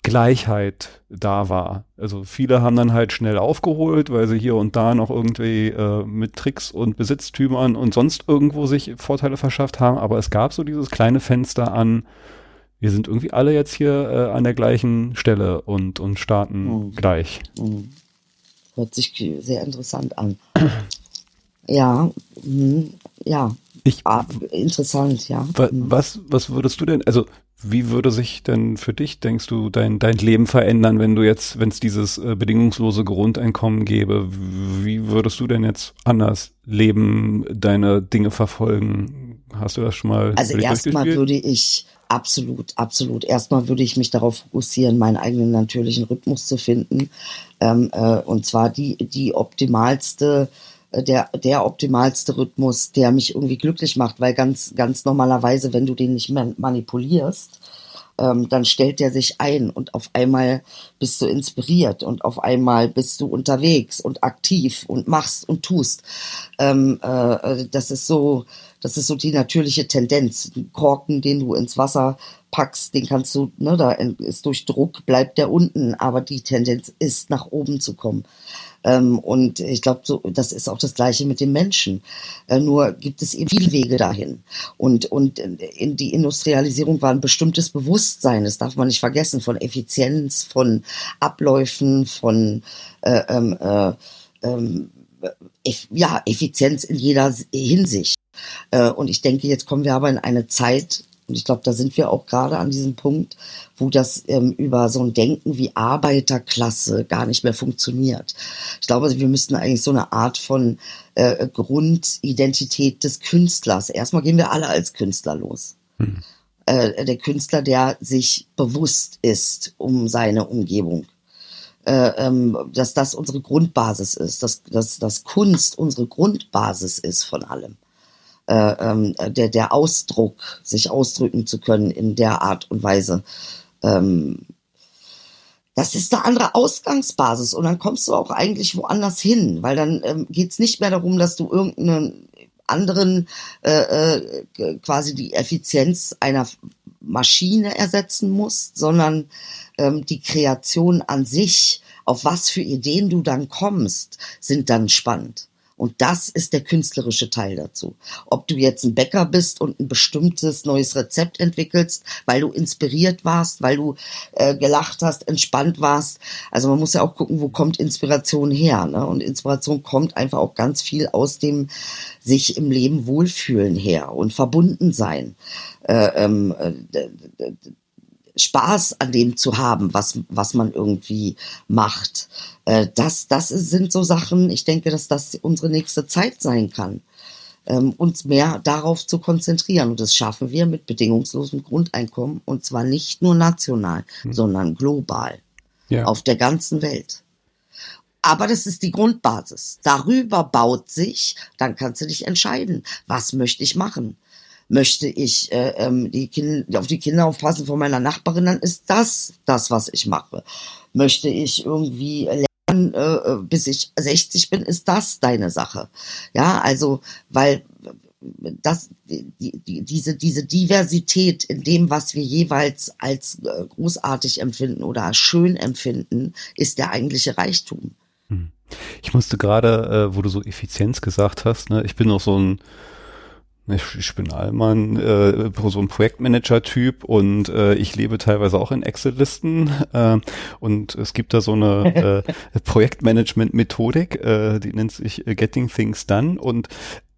Gleichheit da war. Also viele haben dann halt schnell aufgeholt, weil sie hier und da noch irgendwie äh, mit Tricks und Besitztümern und sonst irgendwo sich Vorteile verschafft haben. Aber es gab so dieses kleine Fenster an, wir sind irgendwie alle jetzt hier äh, an der gleichen Stelle und, und starten mhm. gleich. Mhm.
Hört sich sehr interessant an. <clears throat> ja, mh, ja.
Ich, ah, interessant, ja. Mhm. Was, was würdest du denn, also wie würde sich denn für dich, denkst du, dein, dein Leben verändern, wenn du jetzt, wenn es dieses äh, bedingungslose Grundeinkommen gäbe? Wie würdest du denn jetzt anders leben, deine Dinge verfolgen? Hast du das schon mal?
Also erstmal würde ich absolut, absolut. Erstmal würde ich mich darauf fokussieren, meinen eigenen natürlichen Rhythmus zu finden. Ähm, äh, und zwar die, die optimalste der, der optimalste Rhythmus, der mich irgendwie glücklich macht, weil ganz, ganz normalerweise, wenn du den nicht manipulierst, ähm, dann stellt der sich ein und auf einmal bist du inspiriert und auf einmal bist du unterwegs und aktiv und machst und tust. Ähm, äh, das ist so, das ist so die natürliche Tendenz. Ein Korken, den du ins Wasser packst, den kannst du, ne, da ist durch Druck bleibt der unten, aber die Tendenz ist nach oben zu kommen. Ähm, und ich glaube, so, das ist auch das Gleiche mit den Menschen. Äh, nur gibt es eben viele Wege dahin. Und, und in die Industrialisierung war ein bestimmtes Bewusstsein, das darf man nicht vergessen, von Effizienz, von Abläufen, von äh, ähm, äh, ähm, ja, Effizienz in jeder Hinsicht. Äh, und ich denke, jetzt kommen wir aber in eine Zeit, und ich glaube, da sind wir auch gerade an diesem Punkt, wo das ähm, über so ein Denken wie Arbeiterklasse gar nicht mehr funktioniert. Ich glaube, wir müssten eigentlich so eine Art von äh, Grundidentität des Künstlers. Erstmal gehen wir alle als Künstler los. Hm. Äh, der Künstler, der sich bewusst ist um seine Umgebung. Äh, ähm, dass das unsere Grundbasis ist, dass, dass, dass Kunst unsere Grundbasis ist von allem ähm, der, der Ausdruck, sich ausdrücken zu können in der Art und Weise. Ähm, das ist eine andere Ausgangsbasis und dann kommst du auch eigentlich woanders hin, weil dann ähm, geht es nicht mehr darum, dass du irgendeinen anderen äh, äh, quasi die Effizienz einer Maschine ersetzen musst, sondern ähm, die Kreation an sich, auf was für Ideen du dann kommst, sind dann spannend. Und das ist der künstlerische Teil dazu. Ob du jetzt ein Bäcker bist und ein bestimmtes neues Rezept entwickelst, weil du inspiriert warst, weil du äh, gelacht hast, entspannt warst. Also man muss ja auch gucken, wo kommt Inspiration her. Ne? Und Inspiration kommt einfach auch ganz viel aus dem sich im Leben wohlfühlen her und verbunden sein. Äh, ähm, äh, Spaß an dem zu haben, was, was man irgendwie macht. Äh, das, das sind so Sachen, ich denke, dass das unsere nächste Zeit sein kann. Ähm, uns mehr darauf zu konzentrieren. Und das schaffen wir mit bedingungslosem Grundeinkommen und zwar nicht nur national, hm. sondern global. Ja. Auf der ganzen Welt. Aber das ist die Grundbasis. Darüber baut sich, dann kannst du dich entscheiden, was möchte ich machen möchte ich äh, ähm, die kind, auf die Kinder aufpassen von meiner Nachbarin, dann ist das das, was ich mache. Möchte ich irgendwie lernen, äh, äh bis ich 60 bin, ist das deine Sache. Ja, also, weil das, die, die, diese, diese Diversität in dem, was wir jeweils als äh, großartig empfinden oder schön empfinden, ist der eigentliche Reichtum.
Hm. Ich musste gerade, äh, wo du so Effizienz gesagt hast, ne, ich bin noch so ein Ich, ich bin Allmann, äh, so ein Projektmanager-Typ und äh, ich lebe teilweise auch in Excel-Listen äh, und es gibt da so eine <laughs> äh, Projektmanagement-Methodik, äh, die nennt sich äh, Getting Things Done und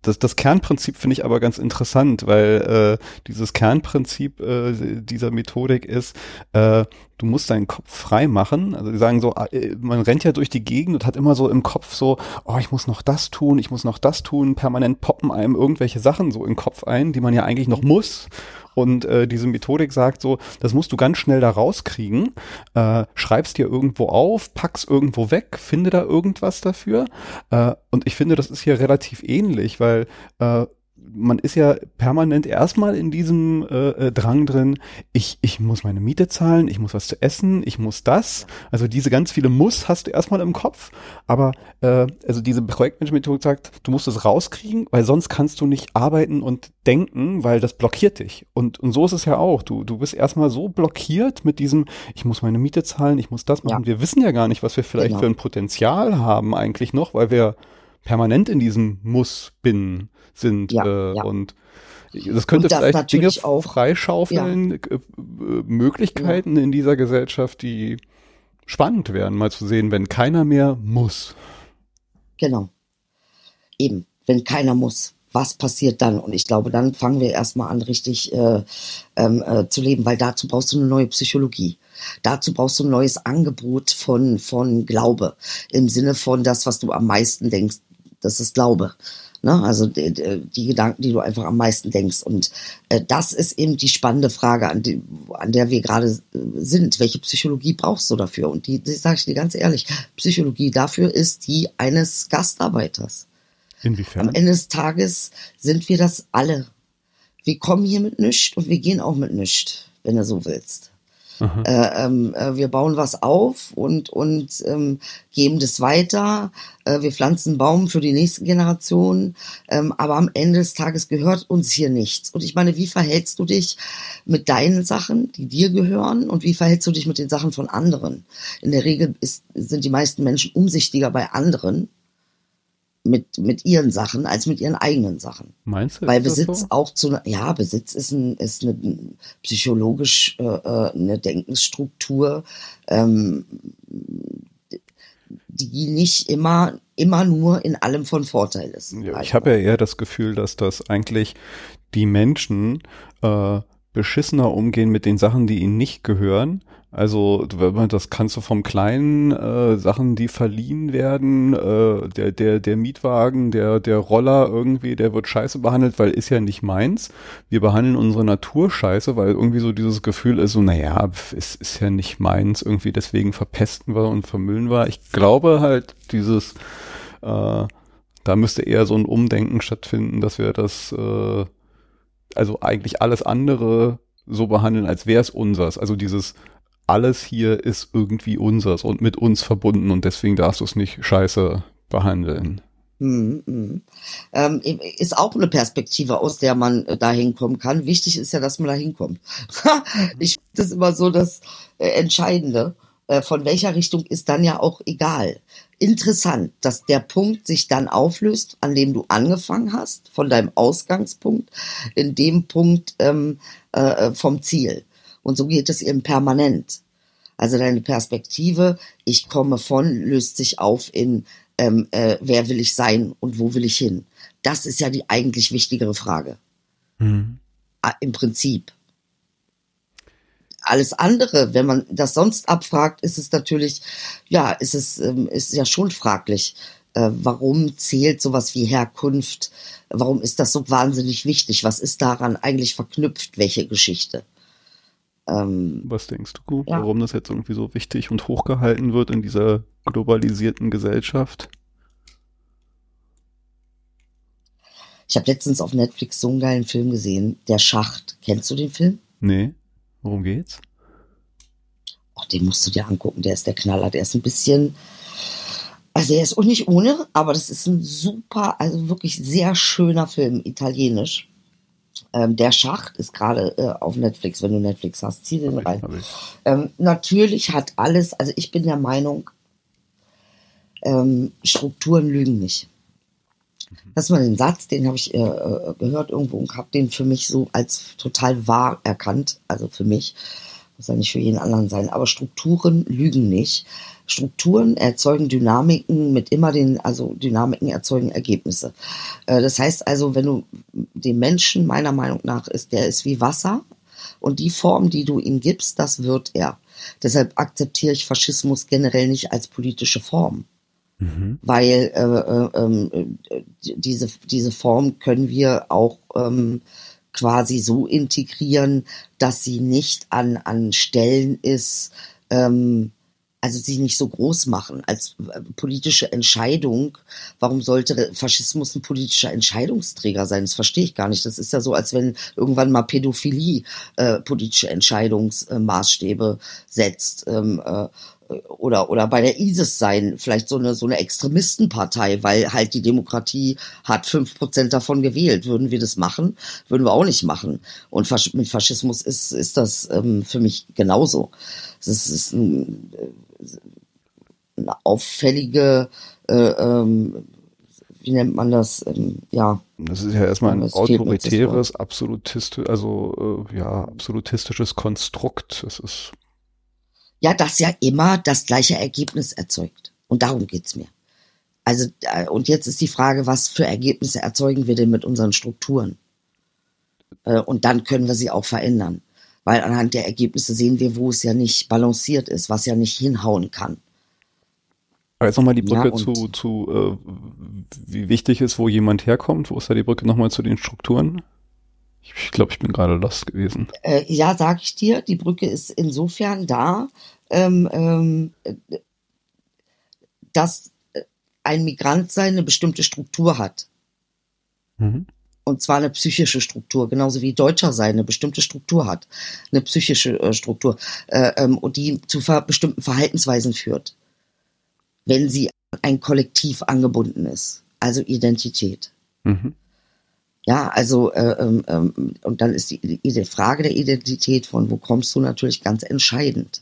das, das Kernprinzip finde ich aber ganz interessant, weil äh, dieses Kernprinzip äh, dieser Methodik ist, äh, du musst deinen Kopf frei machen. Also die sagen so, äh, man rennt ja durch die Gegend und hat immer so im Kopf so, oh, ich muss noch das tun, ich muss noch das tun. Permanent poppen einem irgendwelche Sachen so im Kopf ein, die man ja eigentlich noch muss. Und äh, diese Methodik sagt so, das musst du ganz schnell da rauskriegen. Äh, schreibst dir irgendwo auf, pack's irgendwo weg, finde da irgendwas dafür. Äh, und ich finde, das ist hier relativ ähnlich, weil äh, man ist ja permanent erstmal in diesem äh, äh, Drang drin, ich, ich muss meine Miete zahlen, ich muss was zu essen, ich muss das. Also diese ganz viele Muss hast du erstmal im Kopf. Aber äh, also diese Projektmanagement-Methode sagt, du musst es rauskriegen, weil sonst kannst du nicht arbeiten und denken, weil das blockiert dich. Und, und so ist es ja auch. Du, du bist erstmal so blockiert mit diesem, ich muss meine Miete zahlen, ich muss das machen. Ja. Wir wissen ja gar nicht, was wir vielleicht genau. für ein Potenzial haben eigentlich noch, weil wir permanent in diesem Muss-Bin sind ja, äh, ja. und das könnte das vielleicht Dinge auch, freischaufeln, ja. Äh, äh, Möglichkeiten in dieser Gesellschaft, die spannend wären, mal zu sehen, wenn keiner mehr muss.
Genau. Eben, wenn keiner muss. Was passiert dann? Und ich glaube, dann fangen wir erstmal an, richtig äh, ähm, äh, zu leben, weil dazu brauchst du eine neue Psychologie. Dazu brauchst du ein neues Angebot von, von Glaube. Im Sinne von das, was du am meisten denkst, das ist Glaube. Ne? Also die, die, Gedanken, die du einfach am meisten denkst. Und äh, das ist eben die spannende Frage, an, die, an der wir gerade äh, sind. Welche Psychologie brauchst du dafür? Und die, die sage ich dir ganz ehrlich, Psychologie dafür ist die eines Gastarbeiters.
Inwiefern?
Am Ende des Tages sind wir das alle. Wir kommen hier mit nichts und wir gehen auch mit nichts, wenn du so willst. Äh, ähm, äh, wir bauen was auf und, und ähm, geben das weiter. Äh, wir pflanzen Baum für die nächste Generation. Ähm, aber am Ende des Tages gehört uns hier nichts. Und ich meine, wie verhältst du dich mit deinen Sachen, die dir gehören? Und wie verhältst du dich mit den Sachen von anderen? In der Regel ist, sind die meisten Menschen umsichtiger bei anderen mit, mit ihren Sachen als mit ihren eigenen Sachen.
Meinst du?
Weil Besitz so? auch zu, ja, Besitz ist, ein, ist eine psychologisch äh, äh, eine Denkensstruktur, ähm, die nicht immer, immer nur in allem von Vorteil ist.
Ja, ich habe ja eher das Gefühl, dass das eigentlich die Menschen äh, beschissener umgehen mit den Sachen, die ihnen nicht gehören, also das kannst du vom kleinen äh, Sachen, die verliehen werden, äh, der der der Mietwagen, der der Roller irgendwie, der wird scheiße behandelt, weil ist ja nicht meins. Wir behandeln unsere Natur scheiße, weil irgendwie so dieses Gefühl ist so, naja, es ist ja nicht meins, irgendwie deswegen verpesten wir und vermüllen wir. Ich glaube halt dieses, äh, da müsste eher so ein Umdenken stattfinden, dass wir das, äh, also eigentlich alles andere so behandeln, als wäre es unseres. Also dieses alles hier ist irgendwie unseres und mit uns verbunden und deswegen darfst du es nicht scheiße behandeln.
Mm, mm. Ähm, ist auch eine Perspektive, aus der man äh, da hinkommen kann. Wichtig ist ja, dass man da hinkommt. <laughs> ich finde das immer so das äh, Entscheidende. Äh, von welcher Richtung ist dann ja auch egal. Interessant, dass der Punkt sich dann auflöst, an dem du angefangen hast, von deinem Ausgangspunkt, in dem Punkt ähm, äh, vom Ziel. Und so geht es eben permanent. Also deine Perspektive, ich komme von, löst sich auf in, ähm, äh, wer will ich sein und wo will ich hin. Das ist ja die eigentlich wichtigere Frage. Mhm. Im Prinzip. Alles andere, wenn man das sonst abfragt, ist es natürlich, ja, ist es ähm, ist ja schon fraglich. Äh, warum zählt sowas wie Herkunft? Warum ist das so wahnsinnig wichtig? Was ist daran eigentlich verknüpft? Welche Geschichte?
Ähm, Was denkst du, ja. warum das jetzt irgendwie so wichtig und hochgehalten wird in dieser globalisierten Gesellschaft?
Ich habe letztens auf Netflix so einen geilen Film gesehen, Der Schacht. Kennst du den Film?
Nee. Worum geht's?
Ach, den musst du dir angucken. Der ist der Knaller. Der ist ein bisschen, also er ist auch nicht ohne, aber das ist ein super, also wirklich sehr schöner Film, italienisch. Ähm, der Schacht ist gerade äh, auf Netflix, wenn du Netflix hast, zieh den rein. Ähm, natürlich hat alles, also ich bin der Meinung, ähm, Strukturen lügen nicht. Du mal den Satz, den habe ich äh, äh, gehört irgendwo und habe den für mich so als total wahr erkannt. Also für mich, muss ja nicht für jeden anderen sein. Aber Strukturen lügen nicht. Strukturen erzeugen Dynamiken mit immer den, also Dynamiken erzeugen Ergebnisse. Äh, das heißt also, wenn du den Menschen meiner Meinung nach ist, der ist wie Wasser und die Form, die du ihm gibst, das wird er. Deshalb akzeptiere ich Faschismus generell nicht als politische Form. Mhm. Weil äh, äh, äh, diese, diese Form können wir auch ähm, quasi so integrieren, dass sie nicht an, an Stellen ist, ähm, also sie nicht so groß machen als äh, politische Entscheidung. Warum sollte Faschismus ein politischer Entscheidungsträger sein? Das verstehe ich gar nicht. Das ist ja so, als wenn irgendwann mal Pädophilie äh, politische Entscheidungsmaßstäbe setzt. Ähm, äh, oder, oder bei der ISIS sein, vielleicht so eine, so eine Extremistenpartei, weil halt die Demokratie hat fünf Prozent davon gewählt. Würden wir das machen? Würden wir auch nicht machen. Und Fasch mit Faschismus ist, ist das ähm, für mich genauso. Es ist, ein, äh, eine auffällige, äh, ähm, wie nennt man das? Ähm, ja.
Das ist ja erstmal ein autoritäres, absolutistisch, also äh, ja, absolutistisches Konstrukt. Das ist
ja, das ja immer das gleiche Ergebnis erzeugt. Und darum geht's mir. Also, äh, und jetzt ist die Frage, was für Ergebnisse erzeugen wir denn mit unseren Strukturen? Äh, und dann können wir sie auch verändern. Weil anhand der Ergebnisse sehen wir, wo es ja nicht balanciert ist, was ja nicht hinhauen kann.
Aber jetzt nochmal die Brücke ja, zu, zu äh, wie wichtig ist, wo jemand herkommt. Wo ist da die Brücke nochmal zu den Strukturen? Ich glaube, ich bin gerade lost gewesen.
Äh, ja, sag ich dir, die Brücke ist insofern da, ähm, ähm, dass ein Migrant sein eine bestimmte Struktur hat. Mhm. Und zwar eine psychische Struktur, genauso wie Deutscher sein eine bestimmte Struktur hat. Eine psychische äh, Struktur. Äh, ähm, und die zu ver bestimmten Verhaltensweisen führt. Wenn sie ein Kollektiv angebunden ist. Also Identität. Mhm. Ja, also äh, ähm, ähm, und dann ist die, die Frage der Identität von wo kommst du natürlich ganz entscheidend.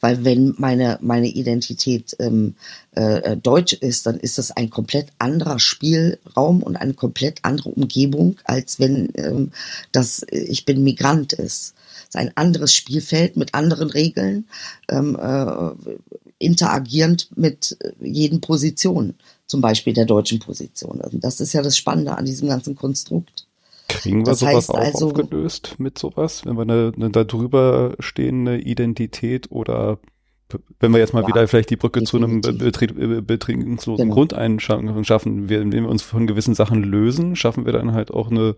Weil wenn meine, meine Identität ähm, äh, deutsch ist, dann ist das ein komplett anderer Spielraum und eine komplett andere Umgebung, als wenn ähm, das Ich bin Migrant ist. Es ist ein anderes Spielfeld mit anderen Regeln, ähm, äh, interagierend mit jeden Positionen zum Beispiel der deutschen Position. Also das ist ja das Spannende an diesem ganzen Konstrukt.
Kriegen wir das sowas auch also, aufgelöst mit sowas, wenn wir eine, eine da drüber stehende Identität oder wenn wir jetzt mal ja, wieder vielleicht die Brücke definitiv. zu einem Betrieb, betriebslosen genau. Grundeinschränkung schaffen, indem wir uns von gewissen Sachen lösen, schaffen wir dann halt auch eine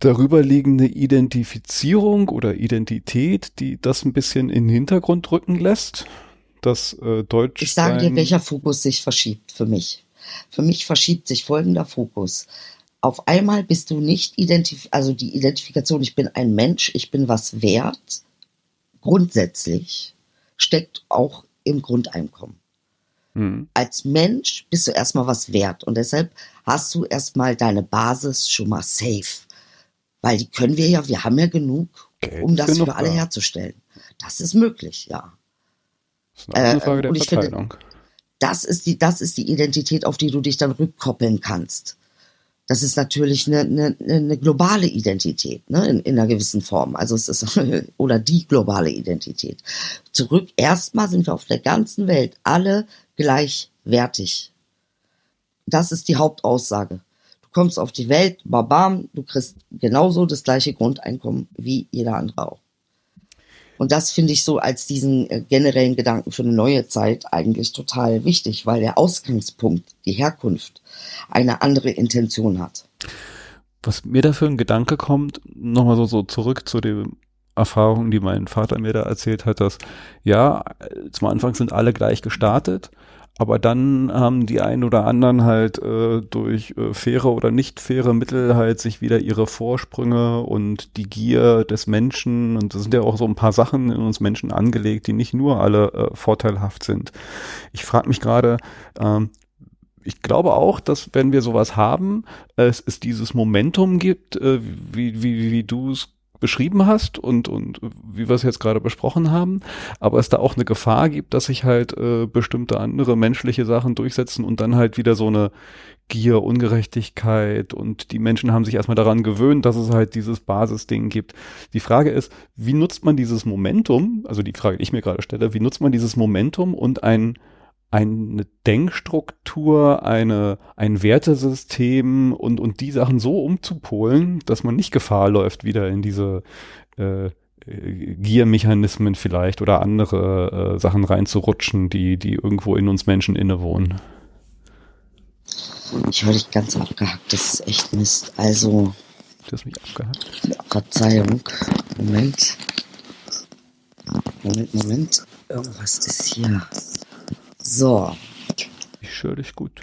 darüberliegende Identifizierung oder Identität, die das ein bisschen in den Hintergrund rücken lässt das äh, Deutsch.
Ich sage dir, welcher Fokus sich verschiebt für mich. Für mich verschiebt sich folgender Fokus. Auf einmal bist du nicht identif also die Identifikation, ich bin ein Mensch, ich bin was wert, grundsätzlich steckt auch im Grundeinkommen. Hm. Als Mensch bist du erstmal was wert und deshalb hast du erstmal deine Basis schon mal safe. Weil die können wir ja, wir haben ja genug, Geld um das für alle da. herzustellen. Das ist möglich, ja.
Das ist eine Frage äh, der Verteilung. Finde,
das ist die, das ist die Identität, auf die du dich dann rückkoppeln kannst. Das ist natürlich eine, eine, eine globale Identität, ne, in, in einer gewissen Form. Also es ist, <laughs> oder die globale Identität. Zurück, erstmal sind wir auf der ganzen Welt alle gleichwertig. Das ist die Hauptaussage. Du kommst auf die Welt, babam, du kriegst genauso das gleiche Grundeinkommen wie jeder andere auch. Und das finde ich so als diesen äh, generellen Gedanken für eine neue Zeit eigentlich total wichtig, weil der Ausgangspunkt, die Herkunft, eine andere Intention hat.
Was mir dafür ein Gedanke kommt, nochmal so, so zurück zu den Erfahrungen, die mein Vater mir da erzählt hat, dass ja, zum Anfang sind alle gleich gestartet aber dann haben die einen oder anderen halt äh, durch äh, faire oder nicht faire Mittel halt sich wieder ihre Vorsprünge und die Gier des Menschen und das sind ja auch so ein paar Sachen in uns Menschen angelegt, die nicht nur alle äh, vorteilhaft sind. Ich frage mich gerade, ähm, ich glaube auch, dass wenn wir sowas haben, es, es dieses Momentum gibt, äh, wie, wie, wie du es beschrieben hast und, und wie wir es jetzt gerade besprochen haben, aber es da auch eine Gefahr gibt, dass sich halt äh, bestimmte andere menschliche Sachen durchsetzen und dann halt wieder so eine Gier, Ungerechtigkeit und die Menschen haben sich erstmal daran gewöhnt, dass es halt dieses Basisding gibt. Die Frage ist, wie nutzt man dieses Momentum, also die Frage, die ich mir gerade stelle, wie nutzt man dieses Momentum und ein eine Denkstruktur, eine, ein Wertesystem und, und die Sachen so umzupolen, dass man nicht Gefahr läuft, wieder in diese äh, Giermechanismen vielleicht oder andere äh, Sachen reinzurutschen, die, die irgendwo in uns Menschen innewohnen.
Ich höre dich ganz abgehackt, das ist echt Mist. Also.
Du hast mich abgehackt.
Verzeihung. Moment. Moment, Moment. Irgendwas ist hier. So.
Ich höre dich gut.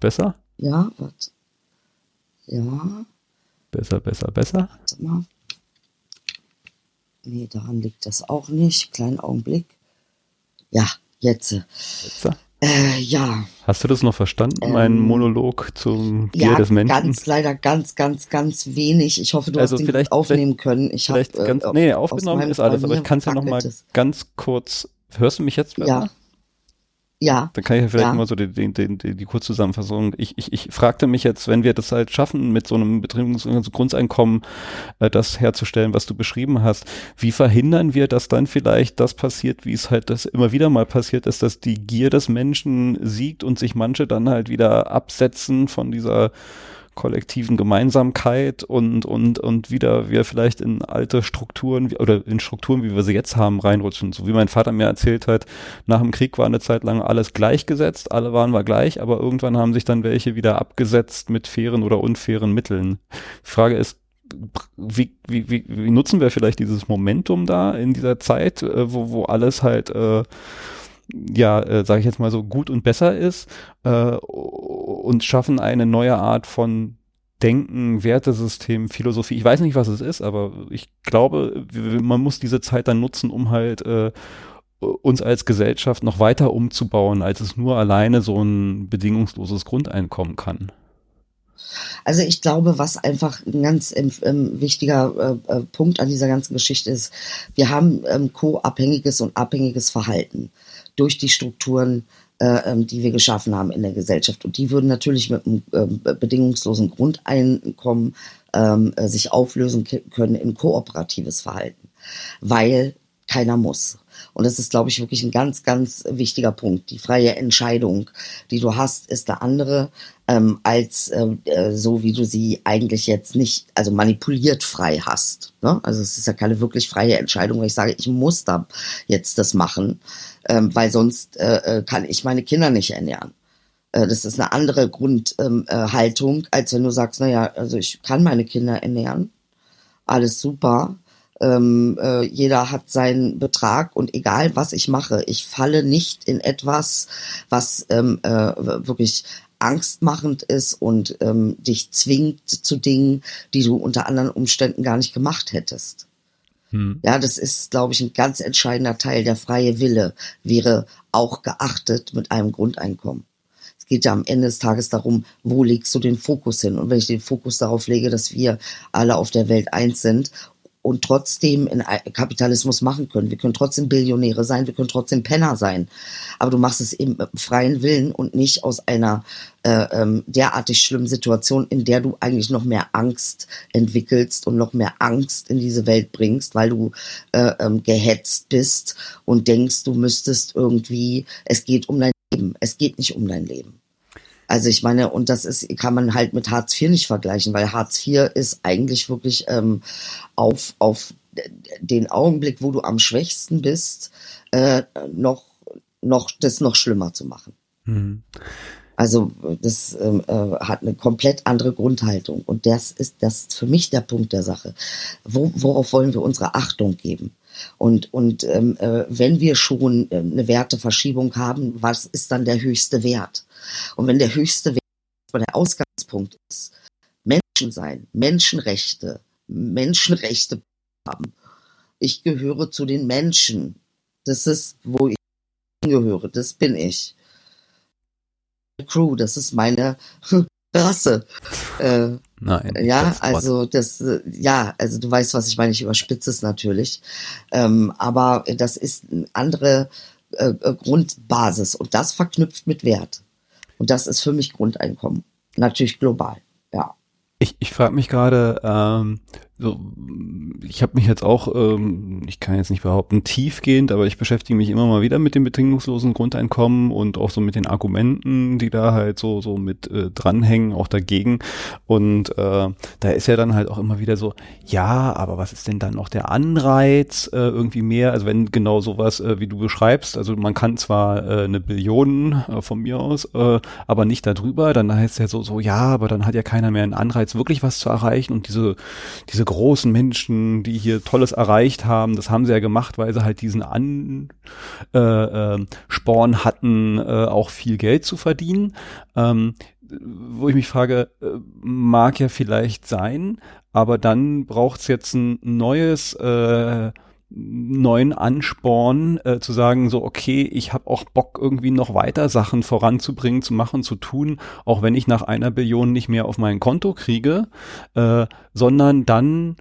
Besser?
Ja, warte. Ja.
Besser, besser, besser.
Warte mal. Nee, daran liegt das auch nicht. Kleinen Augenblick. Ja, jetzt. Jetzt? Äh, ja.
Hast du das noch verstanden, ähm, mein Monolog zum Gier ja, des Menschen?
ganz, leider ganz, ganz, ganz wenig. Ich hoffe, du also hast ihn vielleicht, aufnehmen können. Ich
vielleicht hab, ganz, äh, nee, aufgenommen ist alles, aber ich kann es ja noch mal ganz kurz. Hörst du mich jetzt besser?
Ja. Ja.
Dann kann ich ja vielleicht ja. mal so die, die, die, die Kurzzusammenfassung. Ich, ich, ich fragte mich jetzt, wenn wir das halt schaffen, mit so einem Betriebsgrundeinkommen äh, das herzustellen, was du beschrieben hast, wie verhindern wir, dass dann vielleicht das passiert, wie es halt das immer wieder mal passiert ist, dass die Gier des Menschen siegt und sich manche dann halt wieder absetzen von dieser kollektiven Gemeinsamkeit und, und, und wieder wir vielleicht in alte Strukturen oder in Strukturen, wie wir sie jetzt haben, reinrutschen. So wie mein Vater mir erzählt hat, nach dem Krieg war eine Zeit lang alles gleichgesetzt, alle waren wir gleich, aber irgendwann haben sich dann welche wieder abgesetzt mit fairen oder unfairen Mitteln. Frage ist, wie, wie, wie, wie nutzen wir vielleicht dieses Momentum da in dieser Zeit, äh, wo, wo alles halt äh, ja, äh, sage ich jetzt mal so, gut und besser ist äh, und schaffen eine neue Art von Denken, Wertesystem, Philosophie. Ich weiß nicht, was es ist, aber ich glaube, man muss diese Zeit dann nutzen, um halt äh, uns als Gesellschaft noch weiter umzubauen, als es nur alleine so ein bedingungsloses Grundeinkommen kann.
Also ich glaube, was einfach ein ganz ähm, ähm wichtiger äh, äh, Punkt an dieser ganzen Geschichte ist, wir haben ähm, co-abhängiges und abhängiges Verhalten durch die Strukturen, äh, ähm, die wir geschaffen haben in der Gesellschaft. Und die würden natürlich mit einem äh, bedingungslosen Grundeinkommen ähm, äh, sich auflösen können in kooperatives Verhalten, weil keiner muss. Und das ist, glaube ich, wirklich ein ganz, ganz wichtiger Punkt. Die freie Entscheidung, die du hast, ist der andere ähm, als ähm, äh, so, wie du sie eigentlich jetzt nicht, also manipuliert frei hast. Ne? Also es ist ja keine wirklich freie Entscheidung, weil ich sage, ich muss da jetzt das machen, ähm, weil sonst äh, äh kann ich meine Kinder nicht ernähren. Äh, das ist eine andere Grundhaltung, ähm, äh, als wenn du sagst, naja, also ich kann meine Kinder ernähren, alles super, ähm, äh, jeder hat seinen Betrag und egal was ich mache, ich falle nicht in etwas, was ähm, äh, wirklich angstmachend ist und ähm, dich zwingt zu Dingen, die du unter anderen Umständen gar nicht gemacht hättest. Hm. Ja, das ist, glaube ich, ein ganz entscheidender Teil. Der freie Wille wäre auch geachtet mit einem Grundeinkommen. Es geht ja am Ende des Tages darum, wo legst du den Fokus hin? Und wenn ich den Fokus darauf lege, dass wir alle auf der Welt eins sind und trotzdem in Kapitalismus machen können. Wir können trotzdem Billionäre sein, wir können trotzdem Penner sein. Aber du machst es eben mit freien Willen und nicht aus einer äh, ähm, derartig schlimmen Situation, in der du eigentlich noch mehr Angst entwickelst und noch mehr Angst in diese Welt bringst, weil du äh, ähm, gehetzt bist und denkst, du müsstest irgendwie, es geht um dein Leben, es geht nicht um dein Leben. Also ich meine, und das ist, kann man halt mit Hartz IV nicht vergleichen, weil Hartz IV ist eigentlich wirklich ähm, auf, auf den Augenblick, wo du am schwächsten bist, äh, noch, noch, das noch schlimmer zu machen. Mhm. Also das ähm, äh, hat eine komplett andere Grundhaltung. Und das ist das ist für mich der Punkt der Sache. Wo, worauf wollen wir unsere Achtung geben? Und, und ähm, äh, wenn wir schon äh, eine Werteverschiebung haben, was ist dann der höchste Wert? Und wenn der höchste Wert der Ausgangspunkt ist, Menschen sein, Menschenrechte, Menschenrechte haben. Ich gehöre zu den Menschen. Das ist, wo ich gehöre. Das bin ich. Crew, das ist meine, <laughs> Rasse. Äh,
Nein.
Ja, also das, äh, ja, also du weißt, was ich meine, ich überspitze es natürlich. Ähm, aber das ist eine andere äh, äh, Grundbasis und das verknüpft mit Wert. Und das ist für mich Grundeinkommen. Natürlich global, ja.
Ich, ich frage mich gerade, ähm, so, ich habe mich jetzt auch, ähm, ich kann jetzt nicht behaupten tiefgehend, aber ich beschäftige mich immer mal wieder mit dem bedingungslosen Grundeinkommen und auch so mit den Argumenten, die da halt so so mit äh, dranhängen, auch dagegen. Und äh, da ist ja dann halt auch immer wieder so, ja, aber was ist denn dann noch der Anreiz äh, irgendwie mehr? Also wenn genau sowas, äh, wie du beschreibst, also man kann zwar äh, eine Billion äh, von mir aus, äh, aber nicht darüber, dann heißt es ja so, so, ja, aber dann hat ja keiner mehr einen Anreiz, wirklich was zu erreichen und diese, diese großen Menschen, die hier Tolles erreicht haben, das haben sie ja gemacht, weil sie halt diesen Ansporn äh, äh, Sporn hatten, äh, auch viel Geld zu verdienen. Ähm, wo ich mich frage, äh, mag ja vielleicht sein, aber dann braucht es jetzt ein neues äh, neuen Ansporn äh, zu sagen, so okay, ich habe auch Bock irgendwie noch weiter Sachen voranzubringen, zu machen, zu tun, auch wenn ich nach einer Billion nicht mehr auf mein Konto kriege, äh, sondern dann,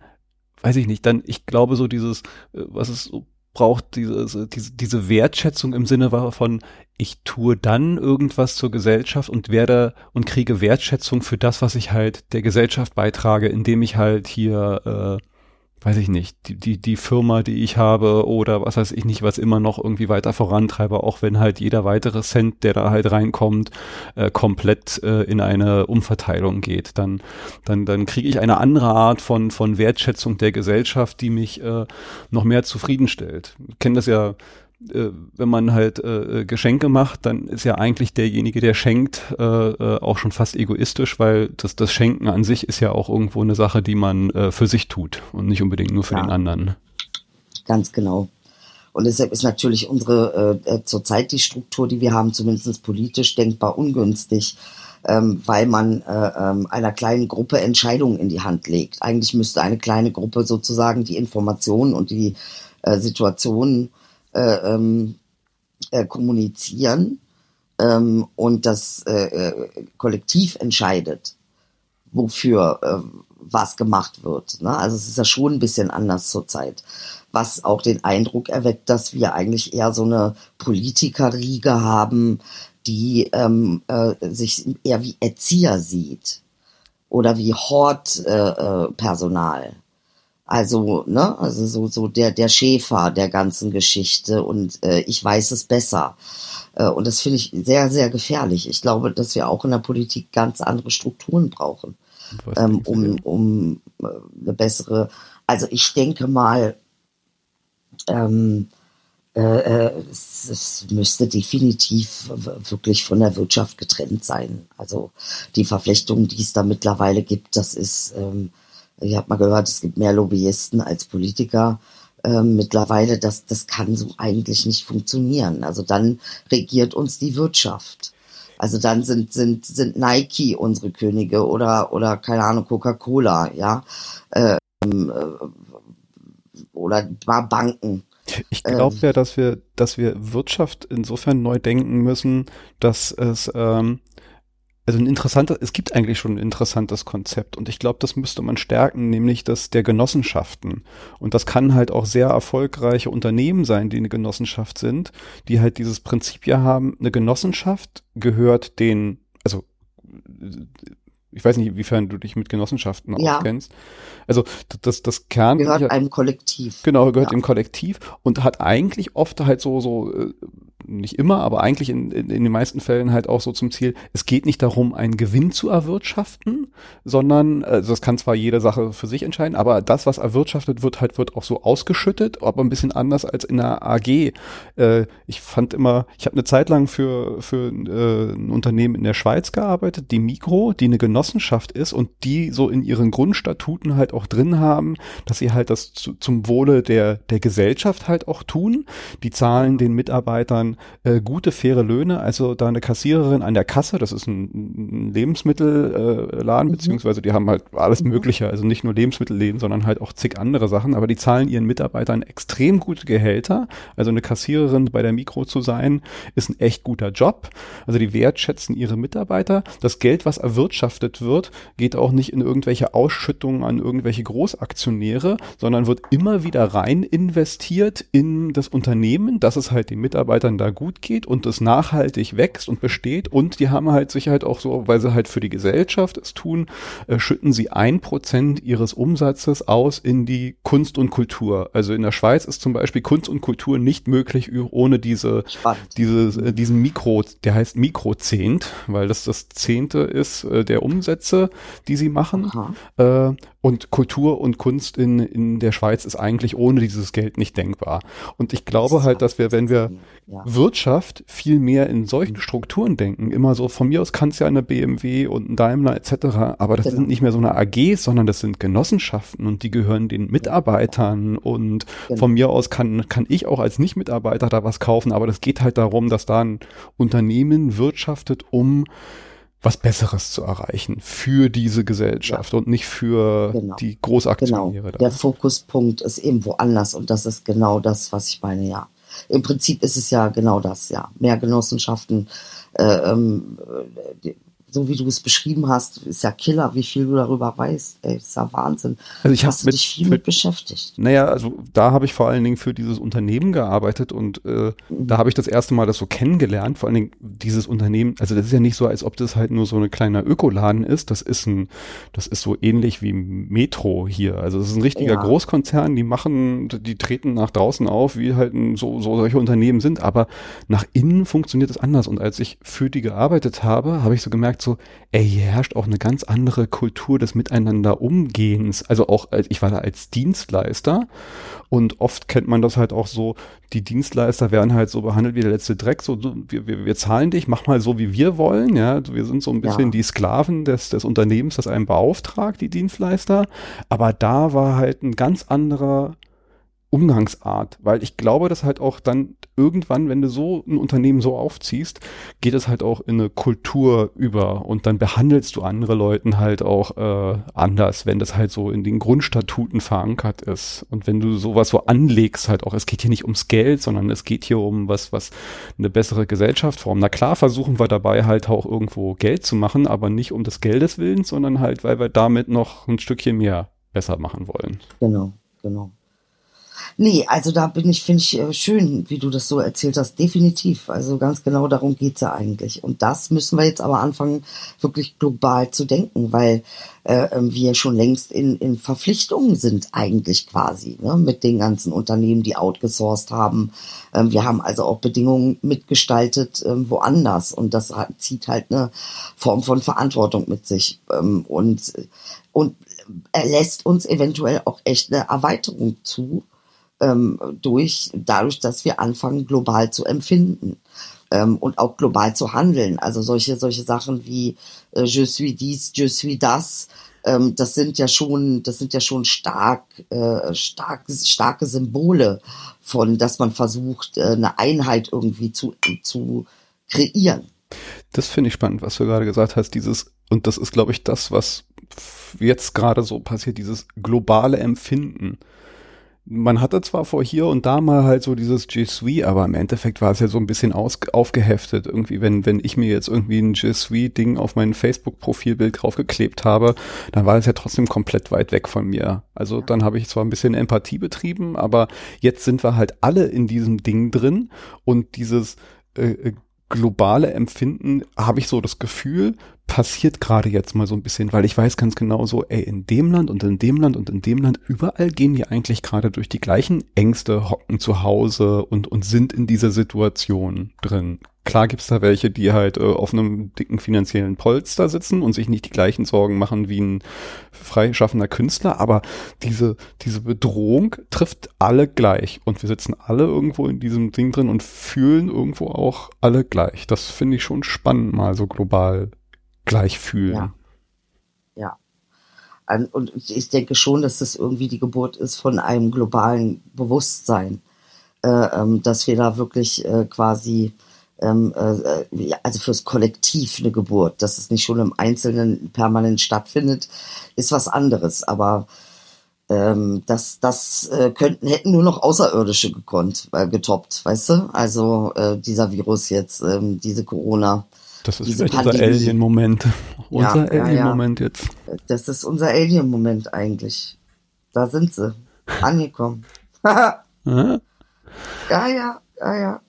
weiß ich nicht, dann, ich glaube so dieses, äh, was es so braucht, diese, diese, diese Wertschätzung im Sinne von, ich tue dann irgendwas zur Gesellschaft und werde und kriege Wertschätzung für das, was ich halt der Gesellschaft beitrage, indem ich halt hier äh, weiß ich nicht, die, die, die Firma, die ich habe oder was weiß ich nicht, was immer noch irgendwie weiter vorantreibe, auch wenn halt jeder weitere Cent, der da halt reinkommt, äh, komplett äh, in eine Umverteilung geht. Dann, dann, dann kriege ich eine andere Art von, von Wertschätzung der Gesellschaft, die mich äh, noch mehr zufriedenstellt. Ich kenne das ja äh, wenn man halt äh, Geschenke macht, dann ist ja eigentlich derjenige, der schenkt, äh, äh, auch schon fast egoistisch, weil das, das Schenken an sich ist ja auch irgendwo eine Sache, die man äh, für sich tut und nicht unbedingt nur für ja. den anderen.
Ganz genau. Und deshalb ist natürlich unsere äh, äh, zurzeit die Struktur, die wir haben, zumindest politisch denkbar ungünstig, ähm, weil man äh, äh, einer kleinen Gruppe Entscheidungen in die Hand legt. Eigentlich müsste eine kleine Gruppe sozusagen die Informationen und die äh, Situationen äh, ähm, äh, kommunizieren ähm, und das äh, äh, Kollektiv entscheidet, wofür äh, was gemacht wird. Ne? Also es ist ja schon ein bisschen anders zurzeit, was auch den Eindruck erweckt, dass wir eigentlich eher so eine Politikerriege haben, die ähm, äh, sich eher wie Erzieher sieht oder wie Hortpersonal. Äh, also, ne, also so, so der, der Schäfer der ganzen Geschichte und äh, ich weiß es besser. Äh, und das finde ich sehr, sehr gefährlich. Ich glaube, dass wir auch in der Politik ganz andere Strukturen brauchen, ähm, um, um äh, eine bessere, also ich denke mal, ähm, äh, äh, es, es müsste definitiv wirklich von der Wirtschaft getrennt sein. Also die Verflechtungen, die es da mittlerweile gibt, das ist ähm, ich habe mal gehört, es gibt mehr Lobbyisten als Politiker. Ähm, mittlerweile, das, das kann so eigentlich nicht funktionieren. Also dann regiert uns die Wirtschaft. Also dann sind, sind, sind Nike unsere Könige oder, oder keine Ahnung, Coca-Cola, ja. Ähm, äh, oder Banken.
Ich glaube ähm, ja, dass wir, dass wir Wirtschaft insofern neu denken müssen, dass es ähm, also ein interessanter, es gibt eigentlich schon ein interessantes Konzept und ich glaube, das müsste man stärken, nämlich das der Genossenschaften. Und das kann halt auch sehr erfolgreiche Unternehmen sein, die eine Genossenschaft sind, die halt dieses Prinzip ja haben, eine Genossenschaft gehört den, also ich weiß nicht, inwiefern du dich mit Genossenschaften ja. auskennst. Also das, das Kern
gehört einem Kollektiv.
Genau, gehört ja. dem Kollektiv und hat eigentlich oft halt so so äh, nicht immer, aber eigentlich in, in, in den meisten Fällen halt auch so zum Ziel, es geht nicht darum, einen Gewinn zu erwirtschaften, sondern, also das kann zwar jede Sache für sich entscheiden, aber das, was erwirtschaftet wird, halt wird auch so ausgeschüttet, aber ein bisschen anders als in der AG. Äh, ich fand immer, ich habe eine Zeit lang für, für äh, ein Unternehmen in der Schweiz gearbeitet, die Mikro, die eine Genossenschaft ist und die so in ihren Grundstatuten halt auch drin haben, dass sie halt das zu, zum Wohle der, der Gesellschaft halt auch tun. Die zahlen den Mitarbeitern äh, gute, faire Löhne. Also da eine Kassiererin an der Kasse, das ist ein, ein Lebensmittelladen, äh, mhm. beziehungsweise die haben halt alles mhm. Mögliche, also nicht nur Lebensmittelläden, sondern halt auch zig andere Sachen, aber die zahlen ihren Mitarbeitern extrem gute Gehälter. Also eine Kassiererin bei der Mikro zu sein, ist ein echt guter Job. Also die wertschätzen ihre Mitarbeiter. Das Geld, was erwirtschaftet wird, geht auch nicht in irgendwelche Ausschüttungen an irgendwelche Großaktionäre, sondern wird immer wieder rein investiert in das Unternehmen, dass es halt den Mitarbeitern da gut geht und es nachhaltig wächst und besteht. Und die haben halt Sicherheit auch so, weil sie halt für die Gesellschaft es tun, äh, schütten sie ein Prozent ihres Umsatzes aus in die Kunst und Kultur. Also in der Schweiz ist zum Beispiel Kunst und Kultur nicht möglich ohne diese, diese, äh, diesen Mikro, der heißt Mikrozehnt, weil das das Zehnte ist äh, der Umsätze, die sie machen. Äh, und Kultur und Kunst in, in der Schweiz ist eigentlich ohne dieses Geld nicht denkbar. Und ich glaube halt, dass wir, wenn wir ja. Wirtschaft viel mehr in solchen Strukturen denken, immer so, von mir aus kann es ja eine BMW und ein Daimler etc., aber das genau. sind nicht mehr so eine AG, sondern das sind Genossenschaften und die gehören den Mitarbeitern und genau. von mir aus kann, kann ich auch als Nicht-Mitarbeiter da was kaufen, aber das geht halt darum, dass da ein Unternehmen wirtschaftet, um was Besseres zu erreichen für diese Gesellschaft ja. und nicht für genau. die Großaktionäre.
Genau. Der Fokuspunkt ist eben woanders und das ist genau das, was ich meine, ja. Im Prinzip ist es ja genau das, ja. Mehr Genossenschaften, äh, ähm, so wie du es beschrieben hast, ist ja Killer, wie viel du darüber weißt. Ey, ist ja Wahnsinn.
Also ich hast du dich viel mit beschäftigt. Naja, also da habe ich vor allen Dingen für dieses Unternehmen gearbeitet und äh, mhm. da habe ich das erste Mal das so kennengelernt. Vor allen Dingen dieses Unternehmen, also das ist ja nicht so, als ob das halt nur so eine kleine Ökoladen ist. Das ist ein, das ist so ähnlich wie Metro hier. Also das ist ein richtiger ja. Großkonzern, die machen, die treten nach draußen auf, wie halt so, so solche Unternehmen sind. Aber nach innen funktioniert es anders. Und als ich für die gearbeitet habe, habe ich so gemerkt, so, ey, hier herrscht auch eine ganz andere Kultur des Miteinander-Umgehens. Also auch, ich war da als Dienstleister und oft kennt man das halt auch so, die Dienstleister werden halt so behandelt wie der letzte Dreck, so, wir, wir, wir zahlen dich, mach mal so, wie wir wollen, ja, wir sind so ein bisschen ja. die Sklaven des, des Unternehmens, das einen beauftragt, die Dienstleister, aber da war halt ein ganz anderer Umgangsart, weil ich glaube, dass halt auch dann irgendwann, wenn du so ein Unternehmen so aufziehst, geht es halt auch in eine Kultur über und dann behandelst du andere Leuten halt auch äh, anders, wenn das halt so in den Grundstatuten verankert ist und wenn du sowas so anlegst halt auch, es geht hier nicht ums Geld, sondern es geht hier um was, was eine bessere Gesellschaft formt. Na klar versuchen wir dabei halt auch irgendwo Geld zu machen, aber nicht um des Geldes willens, sondern halt, weil wir damit noch ein Stückchen mehr besser machen wollen.
Genau, genau. Nee, also da bin ich, finde ich äh, schön, wie du das so erzählt hast, definitiv. Also ganz genau darum geht's ja eigentlich. Und das müssen wir jetzt aber anfangen, wirklich global zu denken, weil äh, ähm, wir schon längst in, in Verpflichtungen sind eigentlich quasi, ne, mit den ganzen Unternehmen, die outgesourced haben. Ähm, wir haben also auch Bedingungen mitgestaltet ähm, woanders und das zieht halt eine Form von Verantwortung mit sich. Ähm, und, und er lässt uns eventuell auch echt eine Erweiterung zu ähm, durch, dadurch, dass wir anfangen, global zu empfinden ähm, und auch global zu handeln. Also solche, solche Sachen wie äh, je suis dies, je suis das, ähm, das sind ja schon, das sind ja schon stark, äh, stark, starke Symbole von, dass man versucht, äh, eine Einheit irgendwie zu, zu kreieren.
Das finde ich spannend, was du gerade gesagt hast, dieses, und das ist, glaube ich, das, was jetzt gerade so passiert, dieses globale Empfinden man hatte zwar vor hier und da mal halt so dieses G Suite, aber im Endeffekt war es ja so ein bisschen aus, aufgeheftet. Irgendwie, wenn, wenn ich mir jetzt irgendwie ein G Suite-Ding auf mein Facebook-Profilbild draufgeklebt habe, dann war es ja trotzdem komplett weit weg von mir. Also dann habe ich zwar ein bisschen Empathie betrieben, aber jetzt sind wir halt alle in diesem Ding drin und dieses äh, äh globale Empfinden, habe ich so das Gefühl, passiert gerade jetzt mal so ein bisschen, weil ich weiß ganz genau so, ey, in dem Land und in dem Land und in dem Land, überall gehen die eigentlich gerade durch die gleichen Ängste, hocken zu Hause und, und sind in dieser Situation drin. Klar gibt's da welche, die halt äh, auf einem dicken finanziellen Polster sitzen und sich nicht die gleichen Sorgen machen wie ein freischaffender Künstler, aber diese, diese Bedrohung trifft alle gleich und wir sitzen alle irgendwo in diesem Ding drin und fühlen irgendwo auch alle gleich. Das finde ich schon spannend, mal so global gleich fühlen. Ja.
Ja. Und ich denke schon, dass das irgendwie die Geburt ist von einem globalen Bewusstsein, äh, ähm, dass wir da wirklich äh, quasi, ähm, äh, also fürs Kollektiv eine Geburt, dass es nicht schon im Einzelnen permanent stattfindet, ist was anderes. Aber ähm, das, das könnten, hätten nur noch Außerirdische gekonnt, getoppt, weißt du? Also dieser Virus jetzt, ähm, diese Corona.
Das ist vielleicht unser Alien-Moment. <laughs> Unser ja, Alien-Moment ja, ja. jetzt.
Das ist unser Alien-Moment eigentlich. Da sind sie. Angekommen. <laughs> ja, ja, ja, ja.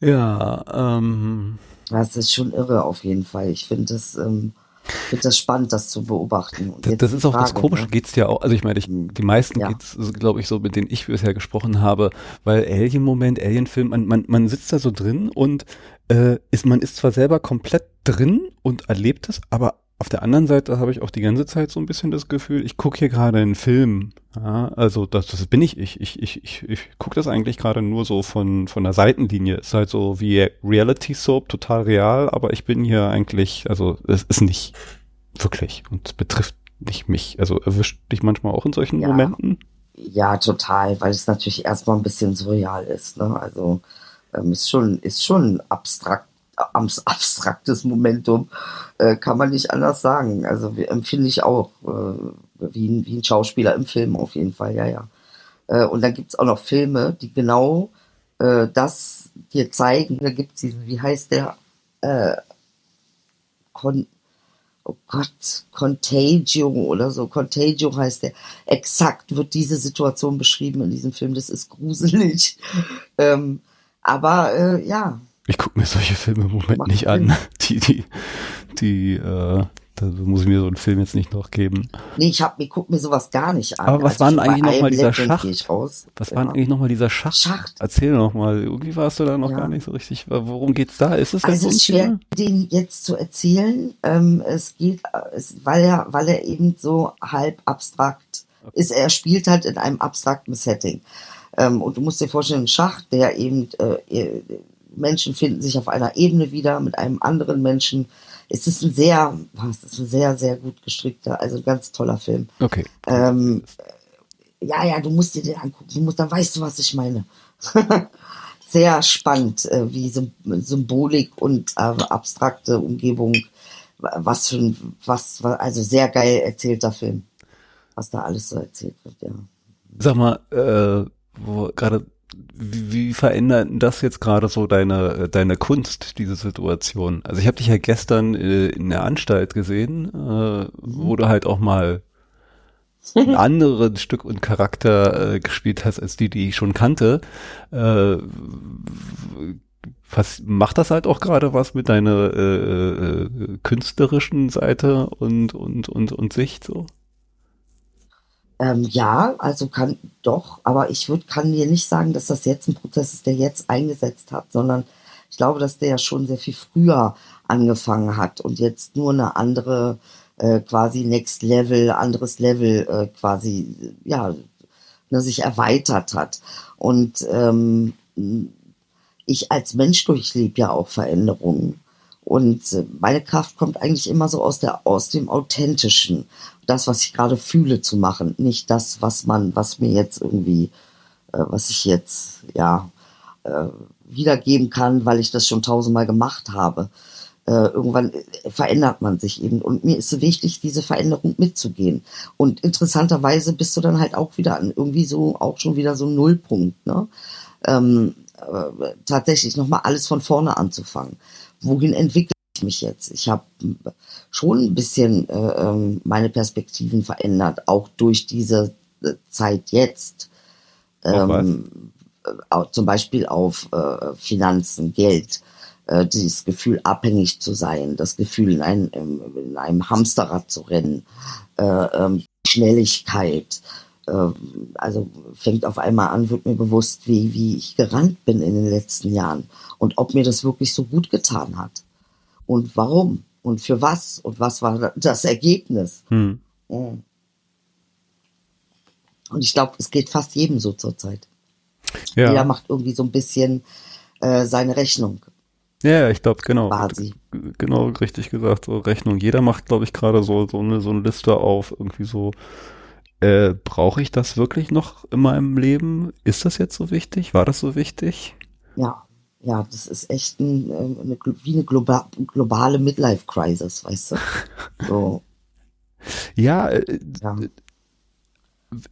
Ja, ähm.
Das ist schon irre auf jeden Fall. Ich finde das, ähm, finde das spannend, das zu beobachten.
Das, das, ist auch Frage, das Komische, ne? geht's ja auch, also ich meine, ich, die meisten ja. geht's, glaube ich, so, mit denen ich bisher gesprochen habe, weil Alien-Moment, Alien-Film, man, man, man sitzt da so drin und äh, ist, man ist zwar selber komplett drin und erlebt es, aber auf der anderen Seite habe ich auch die ganze Zeit so ein bisschen das Gefühl, ich gucke hier gerade einen Film. Ja, also das, das bin ich. Ich, ich, ich, ich, ich gucke das eigentlich gerade nur so von, von der Seitenlinie. Ist halt so wie Reality Soap, total real, aber ich bin hier eigentlich, also es ist nicht wirklich und es betrifft nicht mich. Also erwischt dich manchmal auch in solchen
ja.
Momenten?
Ja, total, weil es natürlich erstmal ein bisschen surreal ist. Ne? Also ähm, ist schon, ist schon abstrakt <laughs> abstraktes Momentum, äh, kann man nicht anders sagen. Also empfinde ich auch äh, wie, ein, wie ein Schauspieler im Film auf jeden Fall, ja, ja. Äh, und dann gibt es auch noch Filme, die genau äh, das dir zeigen. Da gibt es diesen, wie heißt der? Äh, Con oh Gott, Contagio oder so. Contagio heißt der. Exakt wird diese Situation beschrieben in diesem Film. Das ist gruselig. <laughs> ähm, aber äh, ja,
ich gucke mir solche Filme im Moment Macht nicht Sinn. an. <laughs> Die, die, die, äh, da muss ich mir so einen Film jetzt nicht noch geben.
Nee, ich, hab, ich guck mir sowas gar nicht an.
Aber was also war denn eigentlich nochmal dieser Schacht? Was ja. war denn eigentlich nochmal dieser Schacht? Schacht. Erzähl nochmal. Irgendwie warst du da noch ja. gar nicht so richtig. Worum geht's da? Ist es
also es ist schwer, den jetzt zu erzählen. Ähm, es geht, es, weil er, weil er eben so halb abstrakt ist. Er spielt halt in einem abstrakten Setting. Ähm, und du musst dir vorstellen, ein Schacht, der eben äh, Menschen finden sich auf einer Ebene wieder mit einem anderen Menschen. Es ist ein sehr, es ist ein sehr, sehr gut gestrickter, also ein ganz toller Film.
Okay.
Ähm, ja, ja, du musst dir den angucken. Du musst, dann weißt du, was ich meine. <laughs> sehr spannend, äh, wie Symbolik und äh, abstrakte Umgebung, was für ein, was, also sehr geil erzählter Film, was da alles so erzählt wird, ja.
Sag mal, äh, wo gerade wie, wie verändert das jetzt gerade so deine, deine Kunst, diese Situation? Also ich habe dich ja gestern äh, in der Anstalt gesehen, äh, wo du halt auch mal ein <laughs> anderes Stück und Charakter äh, gespielt hast, als die, die ich schon kannte. Äh, was, macht das halt auch gerade was mit deiner äh, äh, künstlerischen Seite und, und, und, und Sicht so?
Ähm, ja, also kann doch, aber ich würde kann dir nicht sagen, dass das jetzt ein Prozess ist, der jetzt eingesetzt hat, sondern ich glaube, dass der ja schon sehr viel früher angefangen hat und jetzt nur eine andere äh, quasi Next Level, anderes Level äh, quasi ja ne, sich erweitert hat. Und ähm, ich als Mensch durchlebe ja auch Veränderungen und äh, meine Kraft kommt eigentlich immer so aus der, aus dem Authentischen. Das, was ich gerade fühle zu machen. Nicht das, was man, was mir jetzt irgendwie, äh, was ich jetzt, ja, äh, wiedergeben kann, weil ich das schon tausendmal gemacht habe. Äh, irgendwann äh, verändert man sich eben. Und mir ist so wichtig, diese Veränderung mitzugehen. Und interessanterweise bist du dann halt auch wieder an irgendwie so, auch schon wieder so ein Nullpunkt, ne? Ähm, äh, tatsächlich nochmal alles von vorne anzufangen wohin entwickle ich mich jetzt? Ich habe schon ein bisschen äh, ähm, meine Perspektiven verändert, auch durch diese äh, Zeit jetzt. Ähm, äh, zum Beispiel auf äh, Finanzen, Geld, äh, dieses Gefühl abhängig zu sein, das Gefühl in, ein, in einem Hamsterrad zu rennen, äh, ähm, Schnelligkeit, also fängt auf einmal an, wird mir bewusst, wie, wie ich gerannt bin in den letzten Jahren und ob mir das wirklich so gut getan hat und warum und für was und was war das Ergebnis. Hm. Und ich glaube, es geht fast jedem so zurzeit. Ja. Jeder macht irgendwie so ein bisschen äh, seine Rechnung.
Ja, ich glaube, genau.
Quasi.
Genau, richtig gesagt, so Rechnung. Jeder macht, glaube ich, gerade so, so eine, so eine Liste auf, irgendwie so, äh, brauche ich das wirklich noch in meinem Leben? Ist das jetzt so wichtig? War das so wichtig?
Ja, ja, das ist echt ein, äh, eine, wie eine globa globale Midlife-Crisis, weißt du? <laughs> So.
ja, äh, ja.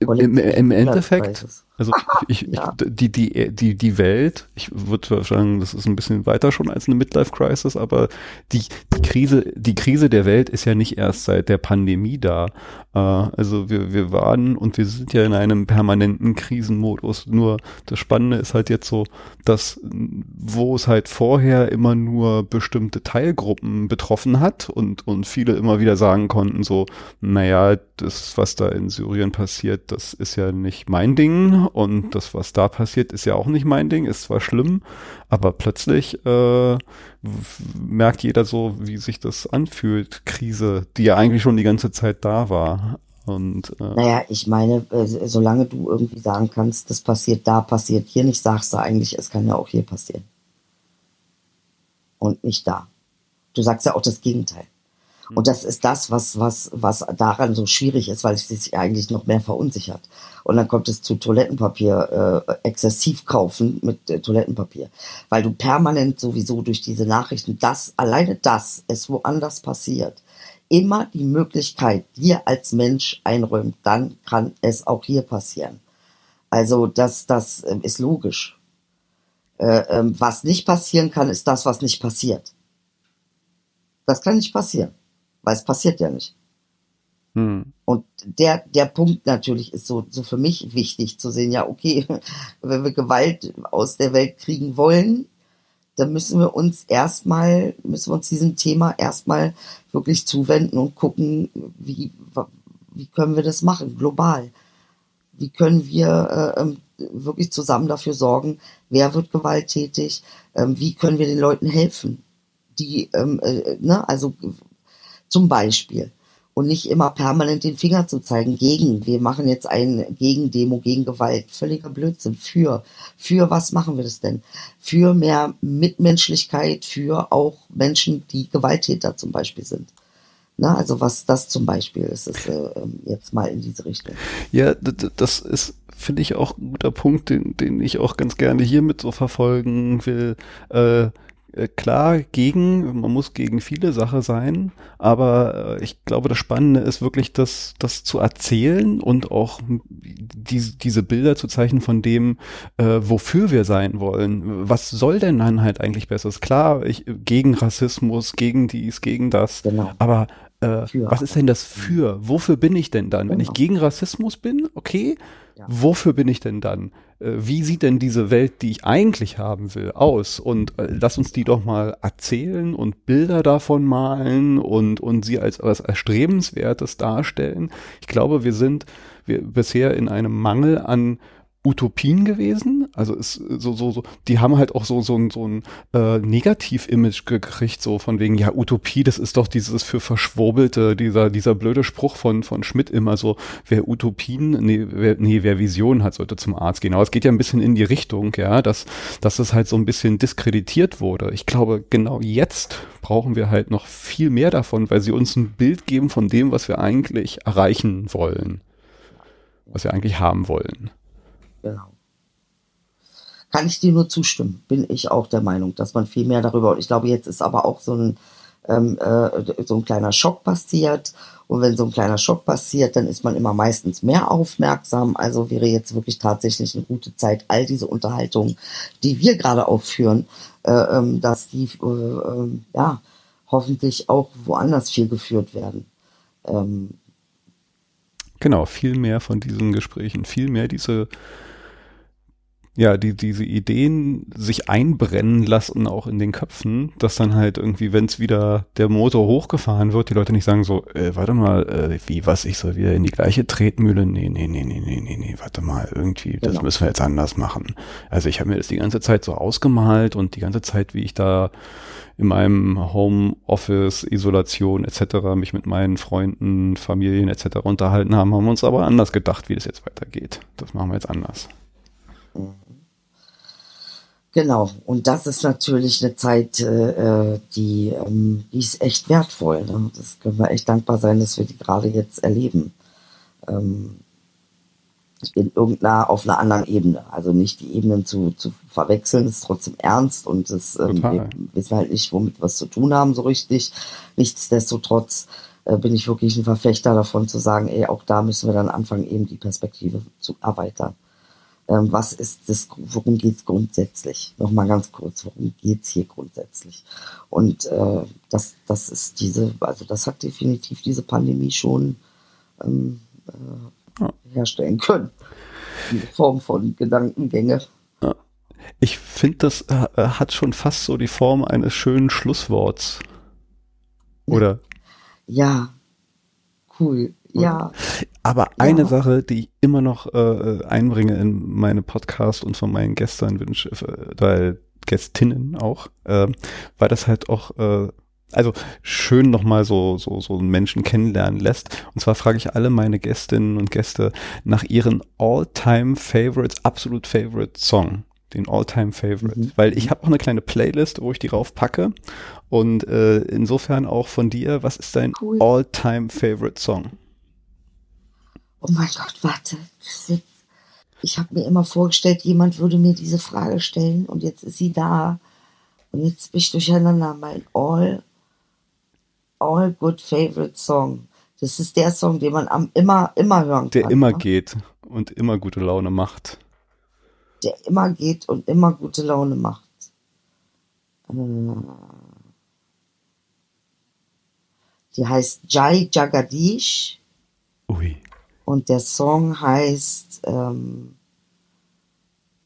Im, im Endeffekt, also <laughs> ich, ich, ja. die, die, die, die Welt, ich würde sagen, das ist ein bisschen weiter schon als eine Midlife-Crisis, aber die, die Krise, die Krise der Welt ist ja nicht erst seit der Pandemie da. Äh, also wir, wir waren und wir sind ja in einem permanenten Krisenmodus. Nur das Spannende ist halt jetzt so, dass wo es halt vorher immer nur bestimmte Teilgruppen betroffen hat und, und viele immer wieder sagen konnten so, naja, das, was da in Syrien passiert, das ist ja nicht mein Ding und das, was da passiert, ist ja auch nicht mein Ding, ist zwar schlimm, aber plötzlich äh, merkt jeder so, wie sich das anfühlt, Krise, die ja eigentlich schon die ganze Zeit da war. Und,
äh, naja, ich meine, äh, solange du irgendwie sagen kannst, das passiert da, passiert hier nicht, sagst du eigentlich, es kann ja auch hier passieren. Und nicht da. Du sagst ja auch das Gegenteil. Und das ist das, was, was, was daran so schwierig ist, weil es sich eigentlich noch mehr verunsichert. Und dann kommt es zu Toilettenpapier, äh, exzessiv kaufen mit äh, Toilettenpapier. Weil du permanent sowieso durch diese Nachrichten, das, alleine das es woanders passiert, immer die Möglichkeit dir als Mensch einräumt, dann kann es auch hier passieren. Also das, das äh, ist logisch. Äh, ähm, was nicht passieren kann, ist das, was nicht passiert. Das kann nicht passieren weil es passiert ja nicht. Hm. Und der, der Punkt natürlich ist so, so für mich wichtig zu sehen, ja, okay, <laughs> wenn wir Gewalt aus der Welt kriegen wollen, dann müssen wir uns erstmal, müssen wir uns diesem Thema erstmal wirklich zuwenden und gucken, wie, wie können wir das machen, global. Wie können wir äh, ähm, wirklich zusammen dafür sorgen, wer wird gewalttätig, äh, wie können wir den Leuten helfen, die, ähm, äh, ne, also zum Beispiel. Und nicht immer permanent den Finger zu zeigen gegen, wir machen jetzt ein Gegendemo gegen Gewalt. Völliger Blödsinn. Für. Für was machen wir das denn? Für mehr Mitmenschlichkeit, für auch Menschen, die Gewalttäter zum Beispiel sind. Na, also was das zum Beispiel ist, ist äh, jetzt mal in diese Richtung.
Ja, das ist, finde ich, auch ein guter Punkt, den, den ich auch ganz gerne hiermit so verfolgen will. Äh, äh, klar gegen, man muss gegen viele Sachen sein, aber äh, ich glaube, das Spannende ist wirklich, das, das zu erzählen und auch die, diese Bilder zu zeichnen von dem, äh, wofür wir sein wollen. Was soll denn dann halt eigentlich besseres? Klar, ich, gegen Rassismus, gegen dies, gegen das, genau. aber äh, was ist denn das für? Wofür bin ich denn dann? Genau. Wenn ich gegen Rassismus bin, okay, ja. wofür bin ich denn dann? Äh, wie sieht denn diese Welt, die ich eigentlich haben will, aus? Und äh, lass uns die doch mal erzählen und Bilder davon malen und, und sie als etwas Erstrebenswertes darstellen. Ich glaube, wir sind wir bisher in einem Mangel an Utopien gewesen. Also ist so, so, so, die haben halt auch so, so, ein so ein äh, Negativ-Image gekriegt, so von wegen, ja, Utopie, das ist doch dieses für Verschwurbelte, dieser, dieser blöde Spruch von, von Schmidt immer so, wer Utopien, nee wer, nee, wer Visionen hat, sollte zum Arzt gehen. Aber es geht ja ein bisschen in die Richtung, ja, dass, dass es halt so ein bisschen diskreditiert wurde. Ich glaube, genau jetzt brauchen wir halt noch viel mehr davon, weil sie uns ein Bild geben von dem, was wir eigentlich erreichen wollen. Was wir eigentlich haben wollen.
Genau. Kann ich dir nur zustimmen, bin ich auch der Meinung, dass man viel mehr darüber, und ich glaube, jetzt ist aber auch so ein, ähm, äh, so ein kleiner Schock passiert. Und wenn so ein kleiner Schock passiert, dann ist man immer meistens mehr aufmerksam. Also wäre jetzt wirklich tatsächlich eine gute Zeit, all diese Unterhaltungen, die wir gerade aufführen, äh, ähm, dass die äh, ähm, ja hoffentlich auch woanders viel geführt werden. Ähm,
genau, viel mehr von diesen Gesprächen, viel mehr diese ja, die, diese Ideen sich einbrennen lassen, auch in den Köpfen, dass dann halt irgendwie, wenn es wieder der Motor hochgefahren wird, die Leute nicht sagen so, äh, warte mal, äh, wie, was, ich soll wieder in die gleiche Tretmühle? Nee, nee, nee, nee, nee, nee, nee, warte mal, irgendwie, das genau. müssen wir jetzt anders machen. Also ich habe mir das die ganze Zeit so ausgemalt und die ganze Zeit, wie ich da in meinem Homeoffice, Isolation etc. mich mit meinen Freunden, Familien etc. unterhalten haben, haben wir uns aber anders gedacht, wie das jetzt weitergeht. Das machen wir jetzt anders.
Genau, und das ist natürlich eine Zeit, äh, die, ähm, die ist echt wertvoll. Ne? Das können wir echt dankbar sein, dass wir die gerade jetzt erleben. Ähm, in irgendeiner, auf einer anderen Ebene. Also nicht die Ebenen zu, zu verwechseln, ist trotzdem ernst und das, ähm, wir wissen halt nicht, womit wir was zu tun haben so richtig. Nichtsdestotrotz äh, bin ich wirklich ein Verfechter davon zu sagen, ey, auch da müssen wir dann anfangen, eben die Perspektive zu erweitern. Ähm, was ist das, worum geht's grundsätzlich? Nochmal ganz kurz, worum geht's hier grundsätzlich? Und äh, das, das ist diese, also das hat definitiv diese Pandemie schon ähm, äh, herstellen können. In Form von Gedankengänge.
Ich finde, das äh, hat schon fast so die Form eines schönen Schlussworts. Oder?
Ja, cool. Ja.
Aber eine ja. Sache, die ich immer noch äh, einbringe in meine Podcast und von meinen Gästen wünsche, äh, weil Gästinnen auch, äh, weil das halt auch äh, also schön nochmal so, so, so einen Menschen kennenlernen lässt. Und zwar frage ich alle meine Gästinnen und Gäste nach ihren all-time favorites, absolut favorite Song. Den all-time favorite. Mhm. Weil ich habe auch eine kleine Playlist, wo ich die raufpacke. Und äh, insofern auch von dir, was ist dein cool. all-time favorite Song?
Oh mein Gott, warte. Ich habe mir immer vorgestellt, jemand würde mir diese Frage stellen und jetzt ist sie da. Und jetzt bin ich durcheinander. Mein all All Good Favorite Song. Das ist der Song, den man am immer, immer hören
kann. Der immer ne? geht und immer gute Laune macht.
Der immer geht und immer gute Laune macht. Äh, die heißt Jai Jagadish.
Ui.
Und der Song heißt ähm,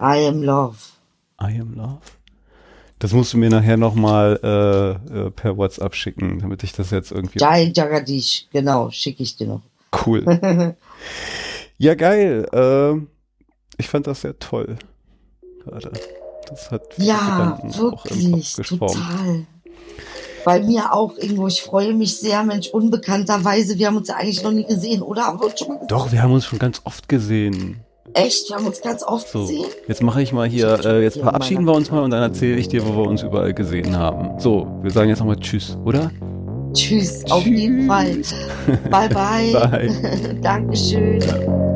I Am Love.
I Am Love. Das musst du mir nachher nochmal äh, äh, per WhatsApp schicken, damit ich das jetzt irgendwie.
Jai Jagadish, genau, schicke ich dir noch.
Cool. <laughs> ja, geil. Äh, ich fand das sehr toll. Gerade. Das hat
ja, wirklich, total. Bei mir auch irgendwo, ich freue mich sehr, Mensch, unbekannterweise, wir haben uns ja eigentlich noch nie gesehen, oder? Haben wir uns
schon? Doch, wir haben uns schon ganz oft gesehen.
Echt? Wir haben uns ganz oft so, gesehen.
Jetzt mache ich mal hier, äh, jetzt verabschieden wir uns mal und dann erzähle ich dir, wo wir uns überall gesehen haben. So, wir sagen jetzt nochmal Tschüss, oder?
Tschüss, Tschüss. auf jeden Fall. bye, bye. <laughs> bye. <laughs> Dankeschön. Ja.